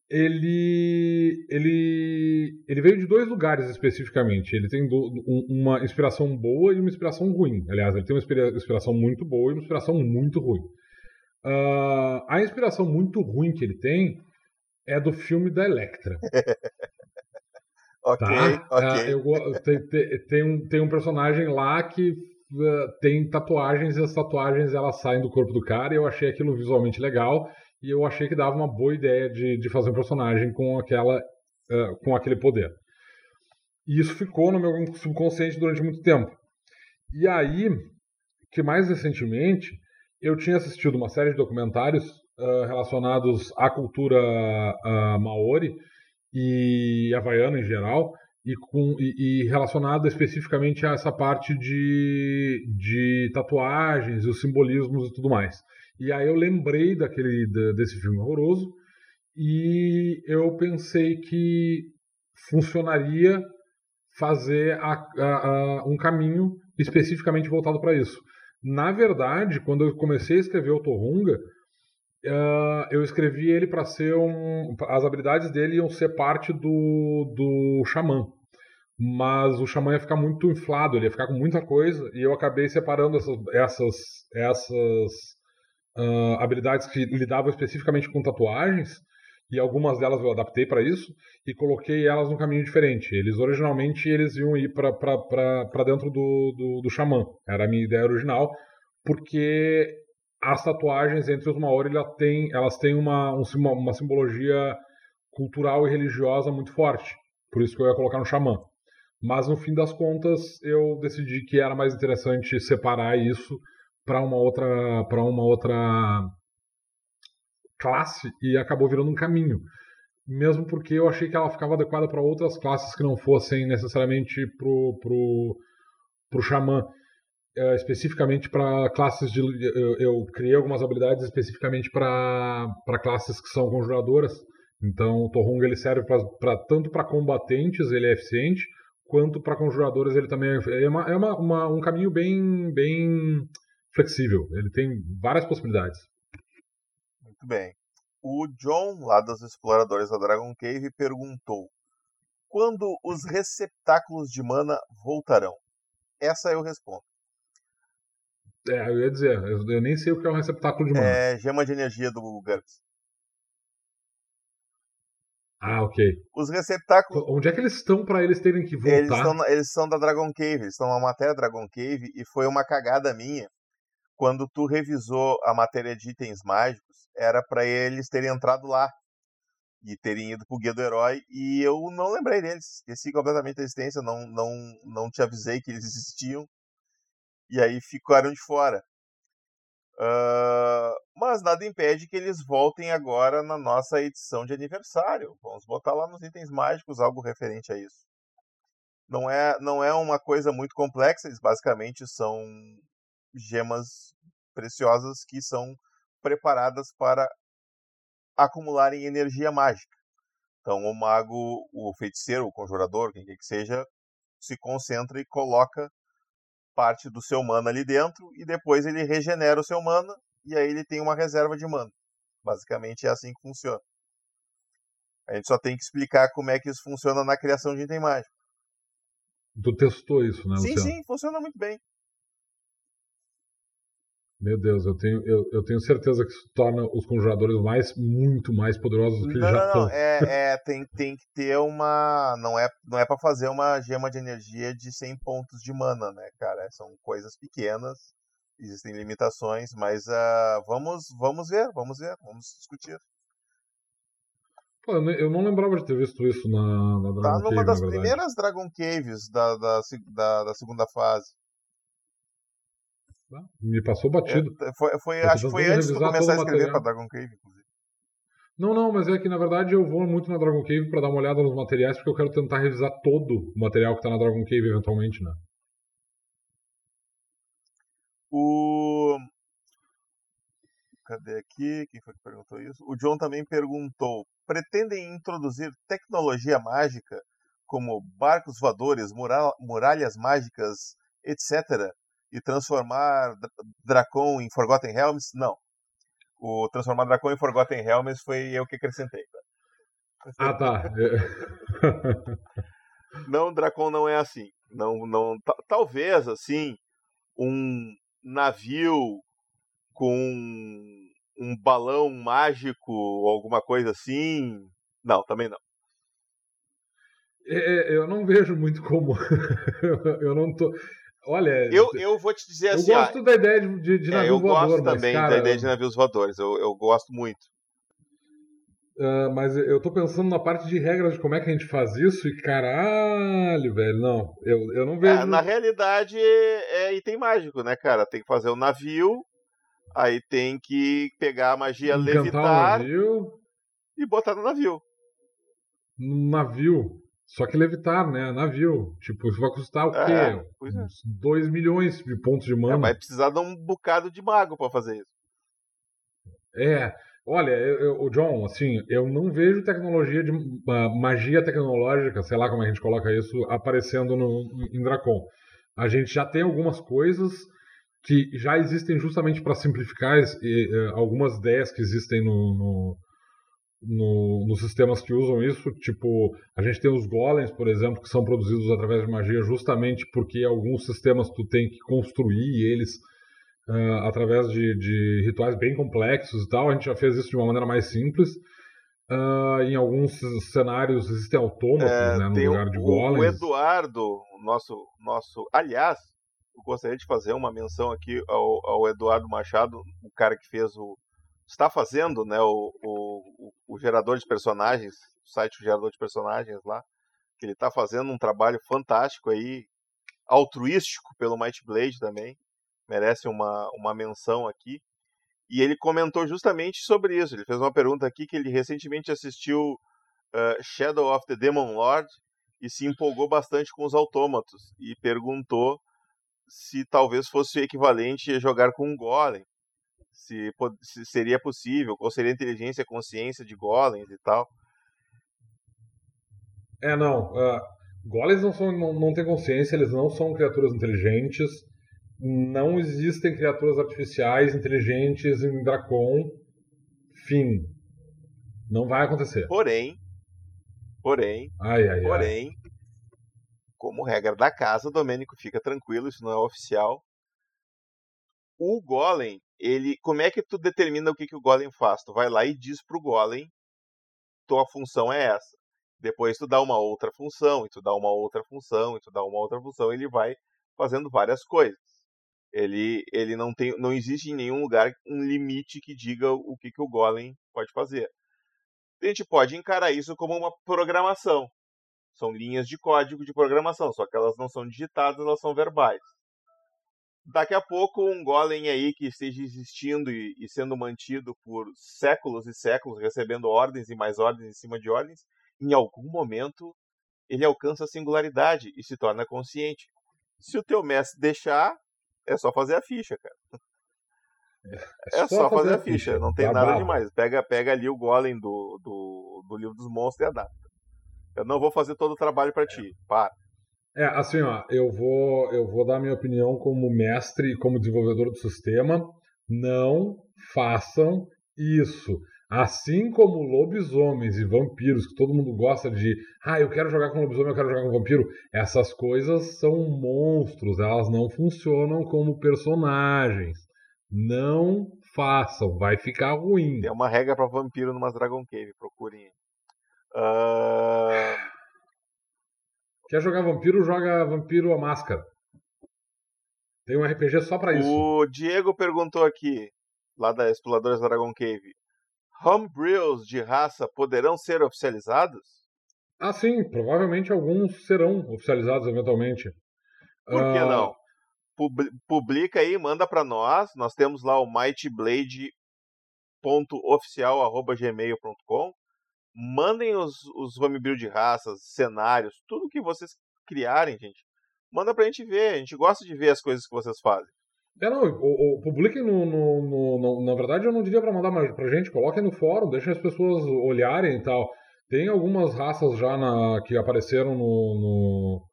ele, ele, ele veio de dois lugares especificamente. Ele tem do- um- uma inspiração boa e uma inspiração ruim. Aliás, ele tem uma inspira- inspiração muito boa e uma inspiração muito ruim. Ah, a inspiração muito ruim que ele tem é do filme da Electra.
Ok,
Tá?
ok.
Ah, eu tem, tem- um, tem um personagem lá que ah, tem tatuagens e as tatuagens elas saem do corpo do cara e eu achei aquilo visualmente legal e eu achei que dava uma boa ideia de, de fazer um personagem com aquela ah, com aquele poder. E isso ficou no meu subconsciente durante muito tempo. E aí, que mais recentemente, eu tinha assistido uma série de documentários ah, relacionados à cultura ah, maori e havaiana em geral, e, com, e, e relacionado especificamente a essa parte de, de tatuagens, os simbolismos e tudo mais. E aí eu lembrei daquele da- desse filme horroroso e eu pensei que funcionaria fazer a- a- a- um caminho especificamente voltado para isso. Na verdade, quando eu comecei a escrever o Torrunga, ah, eu escrevi ele para ser um. As habilidades dele iam ser parte do, do xamã. Mas o xamã ia ficar muito inflado, ele ia ficar com muita coisa, e eu acabei separando essas, essas, essas ah, habilidades que lidavam especificamente com tatuagens, e algumas delas eu adaptei para isso, e coloquei elas num caminho diferente. Eles originalmente eles iam ir para dentro do, do, do xamã, era a minha ideia original, porque as tatuagens entre os Maori elas têm, elas têm uma, um sim- uma simbologia cultural e religiosa muito forte. Por isso que eu ia colocar no xamã. Mas no fim das contas eu decidi que era mais interessante separar isso para uma outra para uma outra classe e acabou virando um caminho. Mesmo porque eu achei que ela ficava adequada para outras classes que não fossem necessariamente pro pro pro xamã eh, especificamente para classes de. Eu, eu criei algumas habilidades especificamente para classes que são conjuradoras. Então o Torrunga ele serve pra- tanto para combatentes, ele é eficiente, quanto para conjuradoras ele também é, é, uma, é uma- uma- um caminho bem, bem flexível. Ele tem várias possibilidades.
Muito bem. O John, lá dos exploradores da Dragon Cave, perguntou: quando os receptáculos de mana voltarão? Essa eu respondo.
É, eu ia dizer, eu, nem sei o que é um receptáculo de mana.
É gema de energia do GURPS.
Ah, ok.
Os receptáculos.
Onde é que eles estão para eles terem que voltar?
Eles estão, eles são da Dragon Cave, eles estão na matéria Dragon Cave e foi uma cagada minha. Quando tu revisou a matéria de itens mágicos, era pra eles terem entrado lá e terem ido pro Guia do Herói e eu não lembrei deles. Esqueci completamente da existência, não, não, não te avisei que eles existiam e aí ficaram de fora. Ah, mas nada impede que eles voltem agora na nossa edição de aniversário. Vamos botar lá nos itens mágicos algo referente a isso. Não é, não é uma coisa muito complexa, eles basicamente são gemas preciosas que são preparadas para acumularem energia mágica. Então o mago, o feiticeiro, o conjurador, quem quer que seja, se concentra e coloca parte do seu mana ali dentro e depois ele regenera o seu mana e aí ele tem uma reserva de mana. Basicamente é assim que funciona. A gente só tem que explicar como é que isso funciona na criação de item mágico.
Tu testou isso, né,
Sim,
Luciano?
sim, funciona muito bem.
Meu Deus, eu tenho, eu, eu tenho certeza que isso torna os conjuradores mais, muito mais poderosos do que
Não,
eles já
não, não. É, é, tem, tem que ter uma. Não é, não é para fazer uma gema de energia de 100 pontos de mana, né, cara? São coisas pequenas, existem limitações, mas ah, vamos, vamos ver, vamos ver, vamos discutir.
Pô, eu não lembrava de ter visto isso na, na Dragon
Tá
Cave,
numa das primeiras Dragon Caves da, da, da, da segunda fase.
Me passou batido.
É, foi, foi, acho que foi antes de começar a escrever pra Dragon Cave, inclusive.
Não, não, mas é que na verdade eu vou muito na Dragon Cave pra dar uma olhada nos materiais, porque eu quero tentar revisar todo o material que tá na Dragon Cave eventualmente, né?
O... cadê aqui? Quem foi que perguntou isso? O John também perguntou: pretendem introduzir tecnologia mágica como barcos voadores, muralhas mágicas, etc., e transformar Dracon em Forgotten Realms? Não. O transformar Dracon em Forgotten Realms foi eu que acrescentei.
Ah, tá.
não, Dracon não é assim. Não, não, talvez assim um navio com um balão mágico ou alguma coisa assim. Não, também não.
É, é eu não vejo muito como. eu não tô. Olha.
Eu, eu vou te dizer assim.
Eu gosto ah, da ideia de, de, navio
é, eu
voador.
Eu gosto também cara, da ideia de navios voadores. Eu, eu gosto muito.
Uh, mas eu tô pensando na parte de regras de como é que a gente faz isso e caralho, velho, não, eu, eu não vejo. É,
na realidade é item mágico, né, cara? Tem que fazer o um navio, aí tem que pegar a magia Encantar levitar e botar no navio.
No navio. Só que levitar, né? Navio. Tipo, isso vai custar o é, quê? É, Uns 2 milhões de pontos de mana. É,
vai precisar de um bocado de mago para fazer isso.
É. Olha, o John, assim, eu não vejo tecnologia de magia tecnológica, sei lá como a gente coloca isso, aparecendo no, em Dracon. A gente já tem algumas coisas que já existem justamente para simplificar e, uh, algumas ideias que existem no, no, no, nos sistemas que usam isso. Tipo, a gente tem os golems, por exemplo, que são produzidos através de magia justamente porque alguns sistemas tu tem que construir eles uh, através de, de, rituais bem complexos e tal. A gente já fez isso de uma maneira mais simples. Uh, em alguns cenários existem autômatos é, né, no lugar de golems.
O Eduardo, nosso, nosso. Aliás, eu gostaria de fazer uma menção aqui ao, ao Eduardo Machado, o cara que fez o. Está fazendo né, o, o, o gerador de personagens, o site o gerador de personagens lá, que ele está fazendo um trabalho fantástico aí, altruístico pelo Might Blade também merece uma, uma menção aqui. E ele comentou justamente sobre isso. Ele fez uma pergunta aqui que ele recentemente assistiu uh, Shadow of the Demon Lord e se empolgou bastante com os autômatos e perguntou se talvez fosse equivalente a jogar com um golem. Se, se seria possível, qual seria a inteligência e a consciência de golems e tal.
É, não. Uh, golems não, são, não, não têm consciência, eles não são criaturas inteligentes não existem criaturas artificiais inteligentes em Dracon. Fim. Não vai acontecer.
Porém, porém,
ai, ai,
porém,
ai.
como regra da casa, Domênico fica tranquilo, isso não é oficial. O Golem, ele, como é que tu determina o que, que o Golem faz? Tu vai lá e diz pro Golem, tua função é essa. Depois tu dá uma outra função, e tu dá uma outra função, e tu dá uma outra função, ele vai fazendo várias coisas. Ele, ele não tem, não existe em nenhum lugar um limite que diga o que, que o Golem pode fazer. A gente pode encarar isso como uma programação. São linhas de código de programação, só que elas não são digitadas, elas são verbais. Daqui a pouco, um golem aí que esteja existindo e, e, sendo mantido por séculos e séculos, recebendo ordens e mais ordens em cima de ordens, em algum momento ele alcança a singularidade e se torna consciente. Se o teu mestre deixar, é só fazer a ficha, cara. É, é só, fazer, fazer a ficha, ficha. não tem nada demais. Pega, pega ali o golem do, do, do livro dos monstros e adapta. Eu não vou fazer todo o trabalho para ti. Para.
É, assim, ó, eu vou, eu vou dar minha opinião como mestre e como desenvolvedor do sistema. Não façam isso. Assim como lobisomens e vampiros, que todo mundo gosta de, ah, eu quero jogar com lobisomem, eu quero jogar com vampiro, essas coisas são monstros, elas não funcionam como personagens. Não façam, vai ficar ruim.
Tem uma regra para vampiro numa Dragon Cave, procurem. Uh...
Quer jogar vampiro? Joga vampiro a máscara. Tem um RPG só para isso.
O Diego perguntou aqui, lá da Exploradores Dragon Cave homebrews de raça poderão ser oficializados?
Ah, sim, provavelmente alguns serão oficializados eventualmente.
Por que uh... não? Publica aí, manda para nós. Nós temos lá o mightyblade.oficial.gmail.com. Mandem os, os homebrew de raças, cenários, tudo que vocês criarem, gente. Manda pra gente ver. A gente gosta de ver as coisas que vocês fazem.
É, não, o, o, publiquem no, no, no, no, Na verdade, eu não diria para mandar pra gente, coloquem no fórum, deixem as pessoas olharem e tal. Tem algumas raças já na, que apareceram no,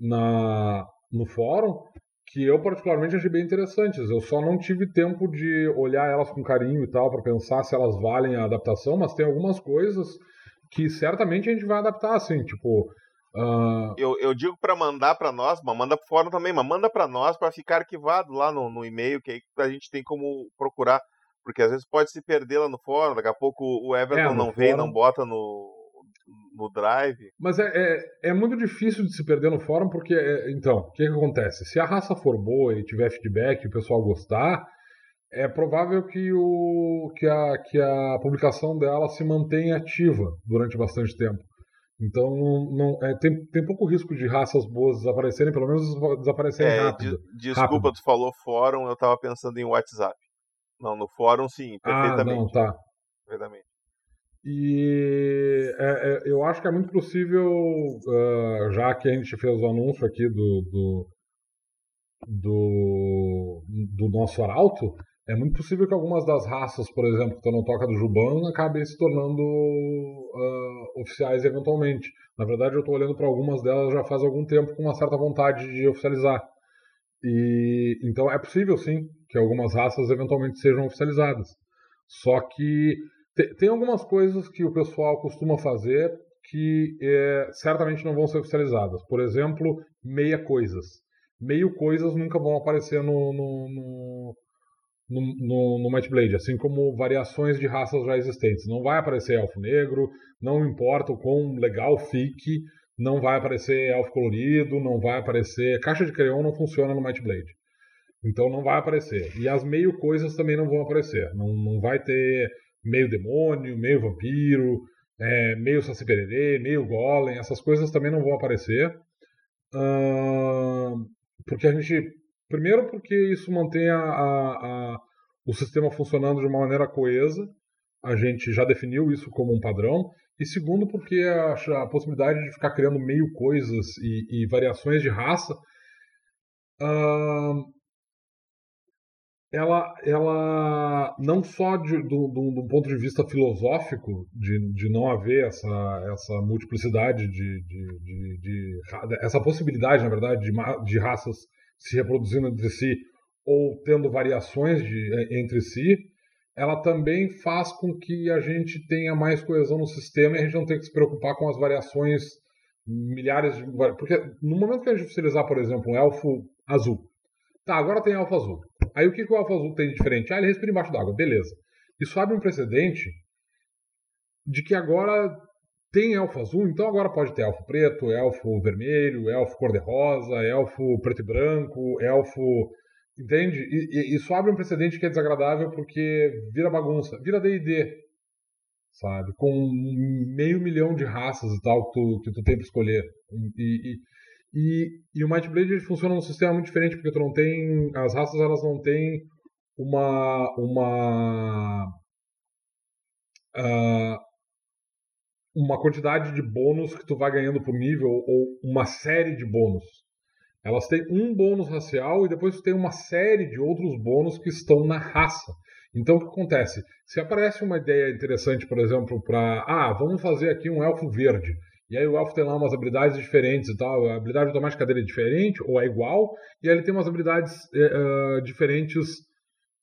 no, na, no fórum que eu particularmente achei bem interessantes. Eu só não tive tempo de olhar elas com carinho e tal para pensar se elas valem a adaptação, mas tem algumas coisas que certamente a gente vai adaptar, assim, tipo. Uh...
Eu, eu digo para mandar para nós, mas manda pro fórum também, mas manda para nós para ficar arquivado lá no, no e-mail, que aí a gente tem como procurar. Porque às vezes pode se perder lá no fórum, daqui a pouco o Everton é, não vem, fórum... não bota no, no Drive.
Mas é, é, é, muito difícil de se perder no fórum, porque, é, então, o que, que acontece? Se a raça for boa e tiver feedback e o pessoal gostar, é provável que, o, que, a, que a publicação dela se mantenha ativa durante bastante tempo. Então, não, é, tem, tem pouco risco de raças boas desaparecerem, pelo menos desaparecerem é, rápido.
De, desculpa, rápido. tu falou fórum, eu estava pensando em WhatsApp. Não, no fórum sim, perfeitamente. Ah, não,
tá.
Perfeitamente.
E é, é, eu acho que é muito possível, uh, já que a gente fez o anúncio aqui do, do, do, do nosso arauto, é muito possível que algumas das raças, por exemplo, que estão no Toca do Juban, acabem se tornando uh, oficiais eventualmente. Na verdade, eu estou olhando para algumas delas já faz algum tempo com uma certa vontade de oficializar. E então é possível sim que algumas raças eventualmente sejam oficializadas. Só que tem, algumas coisas que o pessoal costuma fazer que é, certamente não vão ser oficializadas. Por exemplo, meia coisas. Meio coisas nunca vão aparecer no, no, no, no, no, no Might Blade, assim como variações de raças já existentes. Não vai aparecer elfo negro, não importa o quão legal fique, não vai aparecer elfo colorido, não vai aparecer. Caixa de crayon não funciona no Might Blade. Então não vai aparecer. E as meio coisas também não vão aparecer. Não, não vai ter meio demônio, meio vampiro, é, meio saci meio golem, essas coisas também não vão aparecer. Uh, porque a gente. Primeiro, porque isso mantém a, a, a, o sistema funcionando de uma maneira coesa, a gente já definiu isso como um padrão. E segundo, porque a, a possibilidade de ficar criando meio coisas e, e variações de raça uh, ela, ela não só de, do, do, do, ponto de vista filosófico, de, de não haver essa, essa multiplicidade de, de, de, de essa possibilidade, na verdade, de, de raças se reproduzindo entre si ou tendo variações de, entre si, ela também faz com que a gente tenha mais coesão no sistema e a gente não tenha que se preocupar com as variações milhares de. Porque no momento que a gente utilizar, por exemplo, um elfo azul, tá, agora tem elfo azul. Aí o que, que o Alfa Azul tem de diferente? Ah, ele respira embaixo d'água, beleza. Isso abre um precedente de que agora tem elfo azul, então agora pode ter elfo preto, elfo vermelho, elfo cor-de-rosa, elfo preto e branco, elfo. Entende? E, e, isso abre um precedente que é desagradável porque vira bagunça, vira DD, sabe? Com meio milhão de raças e tal que tu, que tu tem para escolher. E, e, e, e o Might Blade funciona num sistema muito diferente, porque tu não tem. As raças elas não têm uma. uma. Uh, uma quantidade de bônus que tu vai ganhando por nível, ou uma série de bônus. Elas têm um bônus racial e depois tu tem uma série de outros bônus que estão na raça. Então o que acontece? Se aparece uma ideia interessante, por exemplo, para. Ah, vamos fazer aqui um elfo verde. E aí o elfo tem lá umas habilidades diferentes e tal. A habilidade automática dele é diferente ou é igual. E aí ele tem umas habilidades uh, diferentes,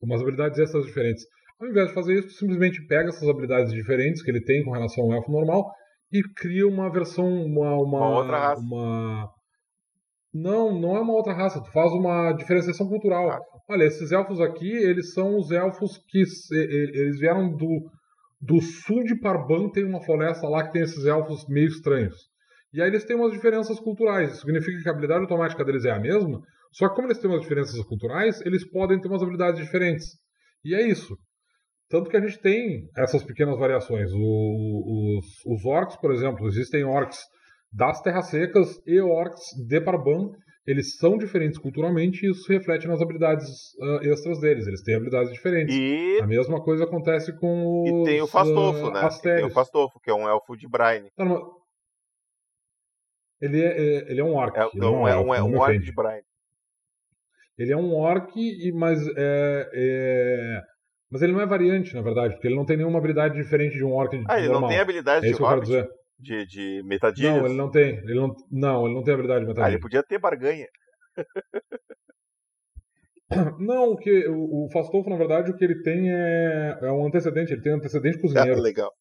umas habilidades extras diferentes. Ao invés de fazer isso, simplesmente pega essas habilidades diferentes que ele tem com relação ao elfo normal e cria uma versão, uma, uma,
uma outra raça.
Uma... Não, não é uma outra raça. Tu faz uma diferenciação cultural. Ah. Olha, esses elfos aqui, eles são os elfos que eles vieram do do sul de Parban tem uma floresta lá que tem esses elfos meio estranhos. E aí eles têm umas diferenças culturais. Isso significa que a habilidade automática deles é a mesma, só que como eles têm umas diferenças culturais, eles podem ter umas habilidades diferentes. E é isso. Tanto que a gente tem essas pequenas variações. O, os, os orcs, por exemplo, existem orcs das terras secas e orcs de Parban eles são diferentes culturalmente e isso se reflete nas habilidades uh, extras deles. Eles têm habilidades diferentes.
E...
A mesma coisa acontece com os.
E tem o Fastofo, uh, né? Tem o Fastofo, que é um elfo de Brine. Não,
ele, é, é, ele é um orc.
É, não, é, um, é um orc de Brine.
Ele é um orc, mas é, é, mas ele não é variante, na verdade, porque ele não tem nenhuma habilidade diferente de um orc
Ah, ele
normal.
não tem habilidade
é
de Hobbit? De, de metadilhas?
Não, ele não tem. Ele não, não, ele não tem habilidade de
Ah,
metade.
ele podia ter barganha.
Não, o que o, o Fastolfo, na verdade, o que ele tem é, é um antecedente. Ele tem um antecedente cozinheiro.
legal.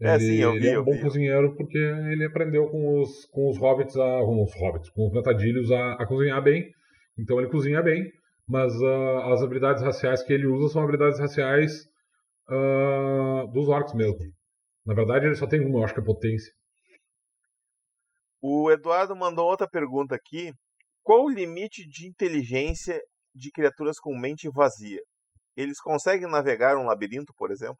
É,
Ele,
sim, eu vi,
ele é um bom
vi.
cozinheiro porque ele aprendeu com os, com os hobbits, a, com os hobbits, com os metadilhos a, a cozinhar bem. Então ele cozinha bem, mas ah, as habilidades raciais que ele usa são habilidades raciais ah, dos orcs mesmo. Na verdade, ele só tem uma, eu acho que é potência.
O Eduardo mandou outra pergunta aqui. Qual o limite de inteligência de criaturas com mente vazia? Eles conseguem navegar um labirinto, por exemplo?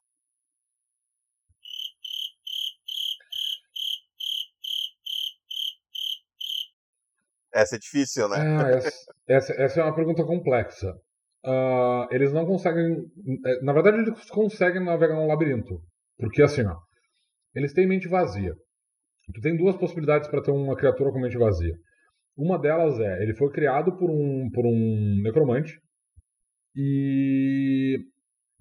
Essa é difícil, né?
Ah, essa, essa, essa é uma pergunta complexa. Ah, eles não conseguem. eh, Na verdade, eles conseguem navegar um labirinto. Porque assim, ó, eles têm mente vazia. Tu tem duas possibilidades para ter uma criatura com mente vazia. Uma delas é, ele foi criado por um, por um necromante e,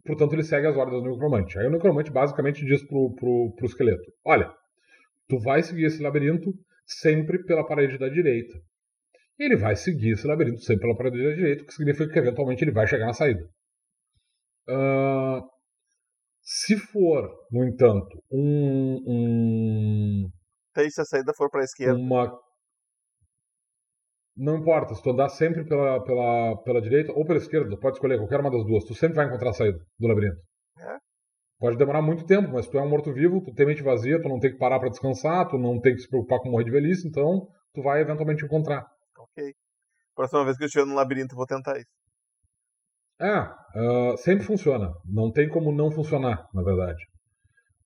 portanto, ele segue as ordens do necromante. Aí o necromante basicamente diz pro, pro, pro esqueleto: Olha, tu vai seguir esse labirinto sempre pela parede da direita. E ele vai seguir esse labirinto sempre pela parede da direita, o que significa que eventualmente ele vai chegar na saída. Ah, se for, no entanto, um, um,
se a saída for para a esquerda.
uma. Não importa, se tu andar sempre pela, pela, pela direita ou pela esquerda, tu pode escolher qualquer uma das duas, tu sempre vai encontrar a saída do labirinto.
É?
Pode demorar muito tempo, mas tu é um morto-vivo, tu tem mente vazia, tu não tem que parar para descansar, tu não tem que se preocupar com morrer de velhice, então tu vai eventualmente encontrar.
Ok. Próxima vez que eu estiver no labirinto, eu vou tentar isso.
Ah, sempre funciona. Não tem como não funcionar, na verdade.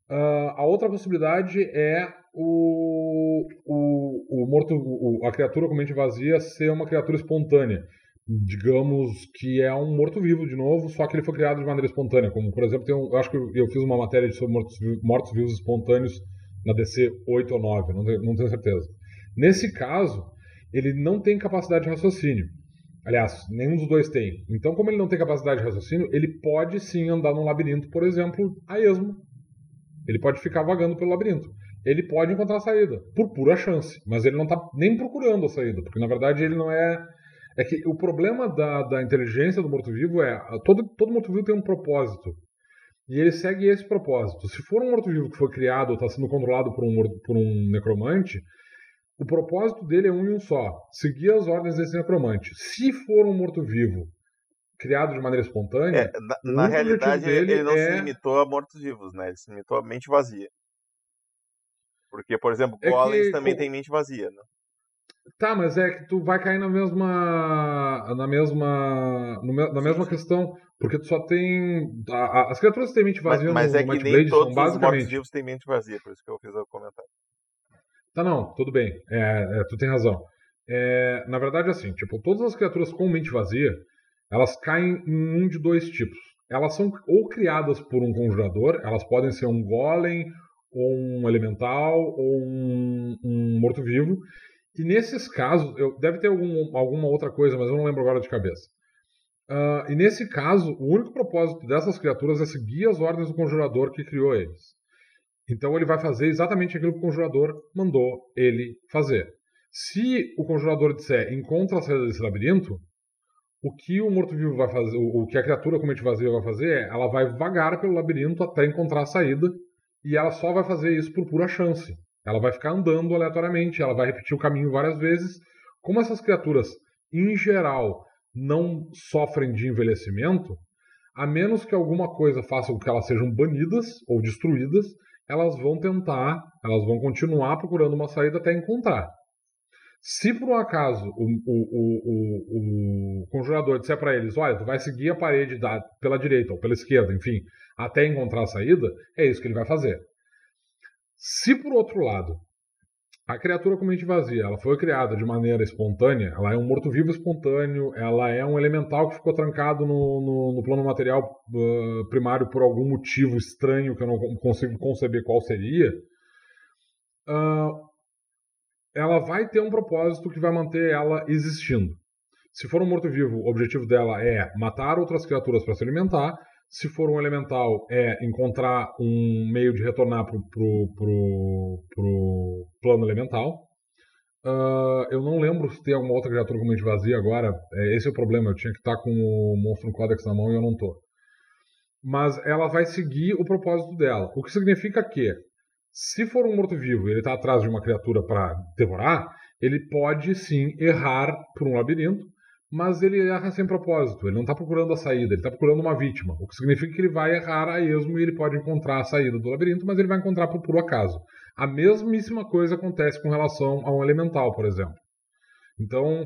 Ah, a outra possibilidade é o, o, o morto, o- a criatura com mente vazia ser uma criatura espontânea. Digamos que é um morto-vivo de novo, só que ele foi criado de maneira espontânea. Como, por exemplo, tem um, eu acho que eu, fiz uma matéria sobre mortos- mortos-vivos espontâneos na DC 8 ou 9, não tenho, não tenho certeza. Nesse caso, ele não tem capacidade de raciocínio. Aliás, nenhum dos dois tem. Então, como ele não tem capacidade de raciocínio, ele pode sim andar num labirinto, por exemplo, a esmo. Ele pode ficar vagando pelo labirinto. Ele pode encontrar a saída, por pura chance. Mas ele não está nem procurando a saída, porque na verdade ele não é. É que o problema da, da inteligência do morto-vivo é. Todo, todo morto-vivo tem um propósito. E ele segue esse propósito. Se for um morto-vivo que foi criado ou está sendo controlado por um, por um necromante, o propósito dele é um e um só: seguir as ordens desse necromante. Se for um morto-vivo criado de maneira espontânea,
É, na, na realidade, ele não se
é-
limitou a mortos-vivos, né? Ele se limitou a mente vazia. Porque, por exemplo,
É que
golems também
co-
tem mente vazia, né?
Tá, mas é que tu vai cair na mesma. na mesma. na mesma
sim.
questão. Porque tu só tem. a- a- as criaturas que têm mente
Mas,
vazia
mas
no,
é
no
que
Might
nem
Blade
todos
são
os
basicamente.
mortos-vivos têm mente vazia, por isso que eu fiz o comentário.
Tá, não, tudo bem. É, é, tu tem razão. É, na verdade, assim, tipo, todas as criaturas com mente vazia, elas caem em um de dois tipos. Elas são ou criadas por um conjurador, elas podem ser um golem, ou um elemental, ou um, um morto-vivo. E nesses casos, eu, deve ter algum, alguma outra coisa, mas eu não lembro agora de cabeça. Ah, e nesse caso, o único propósito dessas criaturas é seguir as ordens do conjurador que criou eles. Então ele vai fazer exatamente aquilo que o conjurador mandou ele fazer. Se o conjurador disser encontra a saída desse labirinto, o que o morto-vivo vai fazer, o que a criatura com mente vazia vai fazer é ela vai vagar pelo labirinto até encontrar a saída e ela só vai fazer isso por pura chance. Ela vai ficar andando aleatoriamente, ela vai repetir o caminho várias vezes. Como essas criaturas, em geral, não sofrem de envelhecimento, a menos que alguma coisa faça com que elas sejam banidas ou destruídas, elas vão tentar, elas vão continuar procurando uma saída até encontrar. Se por um acaso o, o, o, o, conjurador disser para eles, olha, tu vai seguir a parede da, pela direita ou pela esquerda, enfim, até encontrar a saída, é isso que ele vai fazer. Se por outro lado a criatura com mente vazia, ela foi criada de maneira espontânea, ela é um morto-vivo espontâneo, ela é um elemental que ficou trancado no, no, no plano material uh, primário por algum motivo estranho que eu não consigo conceber qual seria. Uh, ela vai ter um propósito que vai manter ela existindo. Se for um morto-vivo, o objetivo dela é matar outras criaturas para se alimentar. Se for um elemental, é encontrar um meio de retornar pro, pro, pro, pro plano elemental. Uh, eu não lembro se tem alguma outra criatura com mente vazia agora. É, esse é o problema. Eu tinha que estar com o monstro no Codex na mão e eu não tô. Mas ela vai seguir o propósito dela. O que significa que, se for um morto-vivo e ele está atrás de uma criatura para devorar, ele pode sim errar por um labirinto mas ele erra sem propósito. Ele não está procurando a saída, ele está procurando uma vítima. O que significa que ele vai errar a esmo e ele pode encontrar a saída do labirinto, mas ele vai encontrar por puro acaso. A mesmíssima coisa acontece com relação a um elemental, por exemplo. Então,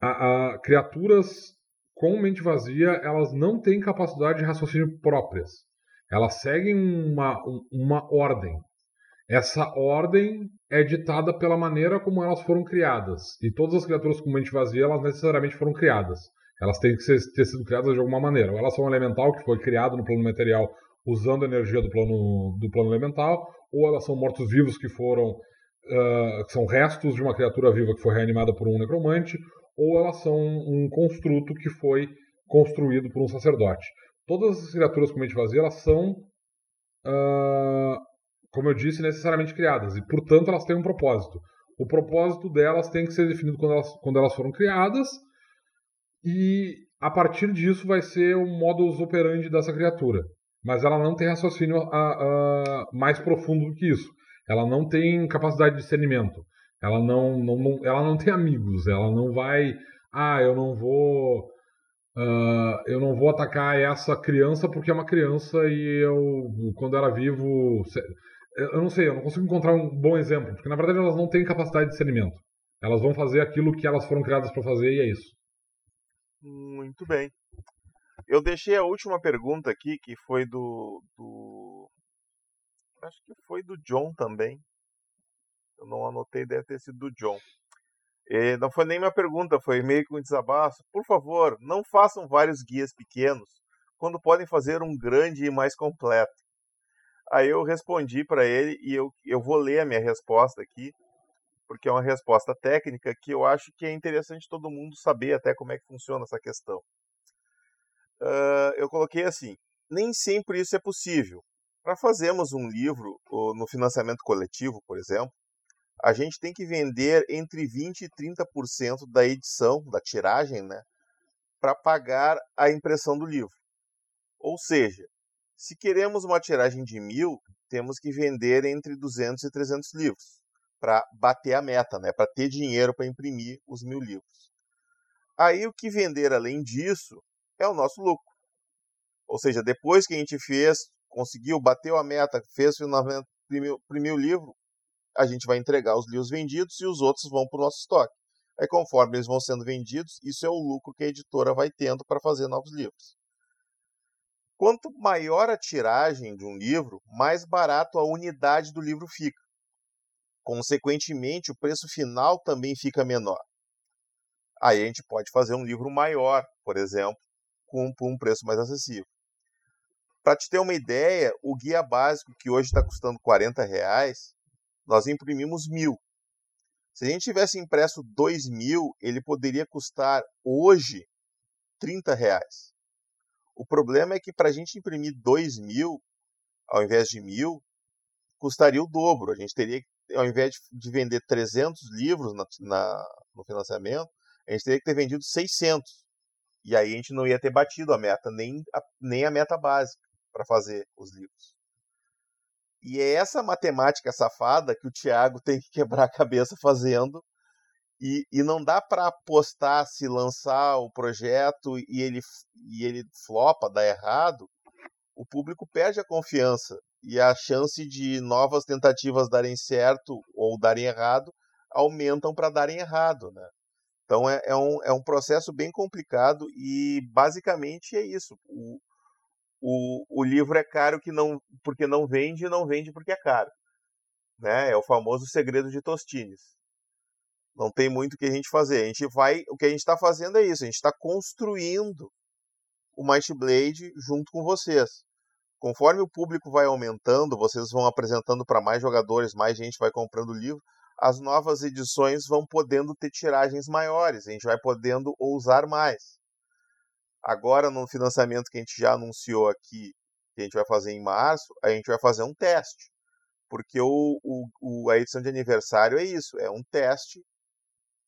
a, a, criaturas com mente vazia, elas não têm capacidade de raciocínio próprias. Elas seguem uma, uma ordem. Essa ordem é ditada pela maneira como elas foram criadas. E todas as criaturas com mente vazia, elas necessariamente foram criadas. Elas têm que ser, ter sido criadas de alguma maneira. Ou elas são um elemental que foi criado no plano material usando a energia do plano, do plano elemental, ou elas são mortos-vivos que foram. Uh, que são restos de uma criatura viva que foi reanimada por um necromante, ou elas são um construto que foi construído por um sacerdote. Todas as criaturas com mente vazia, elas são uh, como eu disse, necessariamente criadas, e portanto elas têm um propósito. O propósito delas tem que ser definido quando elas, quando elas foram criadas, e a partir disso vai ser o modus operandi dessa criatura. Mas ela não tem raciocínio a, a, mais profundo do que isso. Ela não tem capacidade de discernimento. Ela não, não, não, ela não tem amigos. Ela não vai. Ah, eu não vou. Uh, eu não vou atacar essa criança porque é uma criança e eu, quando era vivo, eu não sei, eu não consigo encontrar um bom exemplo, porque na verdade elas não têm capacidade de discernimento. Elas vão fazer aquilo que elas foram criadas para fazer e é isso.
Muito bem. Eu deixei a última pergunta aqui, que foi do, do. Acho que foi do John também. Eu não anotei, deve ter sido do John. E não foi nem minha pergunta, foi meio que um desabafo. Por favor, não façam vários guias pequenos quando podem fazer um grande e mais completo. Aí eu respondi para ele e eu, eu vou ler a minha resposta aqui, porque é uma resposta técnica que eu acho que é interessante todo mundo saber até como é que funciona essa questão. Uh, eu coloquei assim: nem sempre isso é possível. Para fazermos um livro no financiamento coletivo, por exemplo, a gente tem que vender entre 20% e 30% da edição, da tiragem, né, para pagar a impressão do livro. Ou seja, se queremos uma tiragem de mil, temos que vender entre 200 e 300 livros para bater a meta, né? para ter dinheiro para imprimir os mil livros. Aí o que vender além disso é o nosso lucro. Ou seja, depois que a gente fez, conseguiu, bateu a meta, fez finalmente, imprimiu o livro, a gente vai entregar os livros vendidos e os outros vão para o nosso estoque. Aí, conforme eles vão sendo vendidos, isso é o lucro que a editora vai tendo para fazer novos livros. Quanto maior a tiragem de um livro, mais barato a unidade do livro fica. Consequentemente, o preço final também fica menor. Aí a gente pode fazer um livro maior, por exemplo, com, um preço mais acessível. Para te ter uma ideia, o guia básico, que hoje está custando 40 reais, nós imprimimos mil. Se a gente tivesse impresso 2 mil, ele poderia custar hoje 30 reais. O problema é que para a gente imprimir 2 mil, ao invés de mil, custaria o dobro. A gente teria que, ao invés de vender 300 livros na, na, no financiamento, a gente teria que ter vendido 600. E aí a gente não ia ter batido a meta, nem a, nem a meta básica para fazer os livros. E é essa matemática safada que o Thiago tem que quebrar a cabeça fazendo e, e não dá para apostar se lançar o projeto e ele, e ele flopa, dá errado, o público perde a confiança e a chance de novas tentativas darem certo ou darem errado aumentam para darem errado, né? Então é, é, um, é um processo bem complicado e basicamente é isso. O, o, o livro é caro que não, porque não vende e não vende porque é caro. Né? É o famoso segredo de Tostines. Não tem muito o que a gente fazer. A gente vai, o que a gente está fazendo é isso. A gente está construindo o Might Blade junto com vocês. Conforme o público vai aumentando, vocês vão apresentando para mais jogadores, mais gente vai comprando o livro, as novas edições vão podendo ter tiragens maiores, a gente vai podendo ousar mais. Agora, no financiamento que a gente já anunciou aqui, que a gente vai fazer em março, a gente vai fazer um teste. Porque o, o, a edição de aniversário é isso, é um teste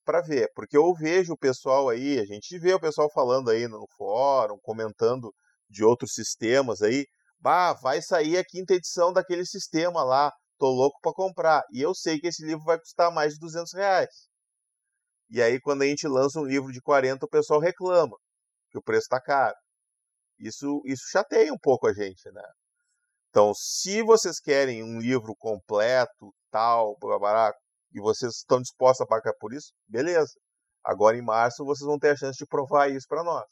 para ver. Porque eu vejo o pessoal aí, a gente vê o pessoal falando aí no fórum, comentando de outros sistemas aí. Bah, vai sair a quinta edição daquele sistema lá, tô louco para comprar. E eu sei que esse livro vai custar mais de 200 reais. E aí, quando a gente lança um livro de 40, o pessoal reclama que o preço está caro. Isso, isso chateia um pouco a gente, né? Então, se vocês querem um livro completo, tal, barato, e vocês estão dispostos a pagar por isso, beleza. Agora em março vocês vão ter a chance de provar isso para nós.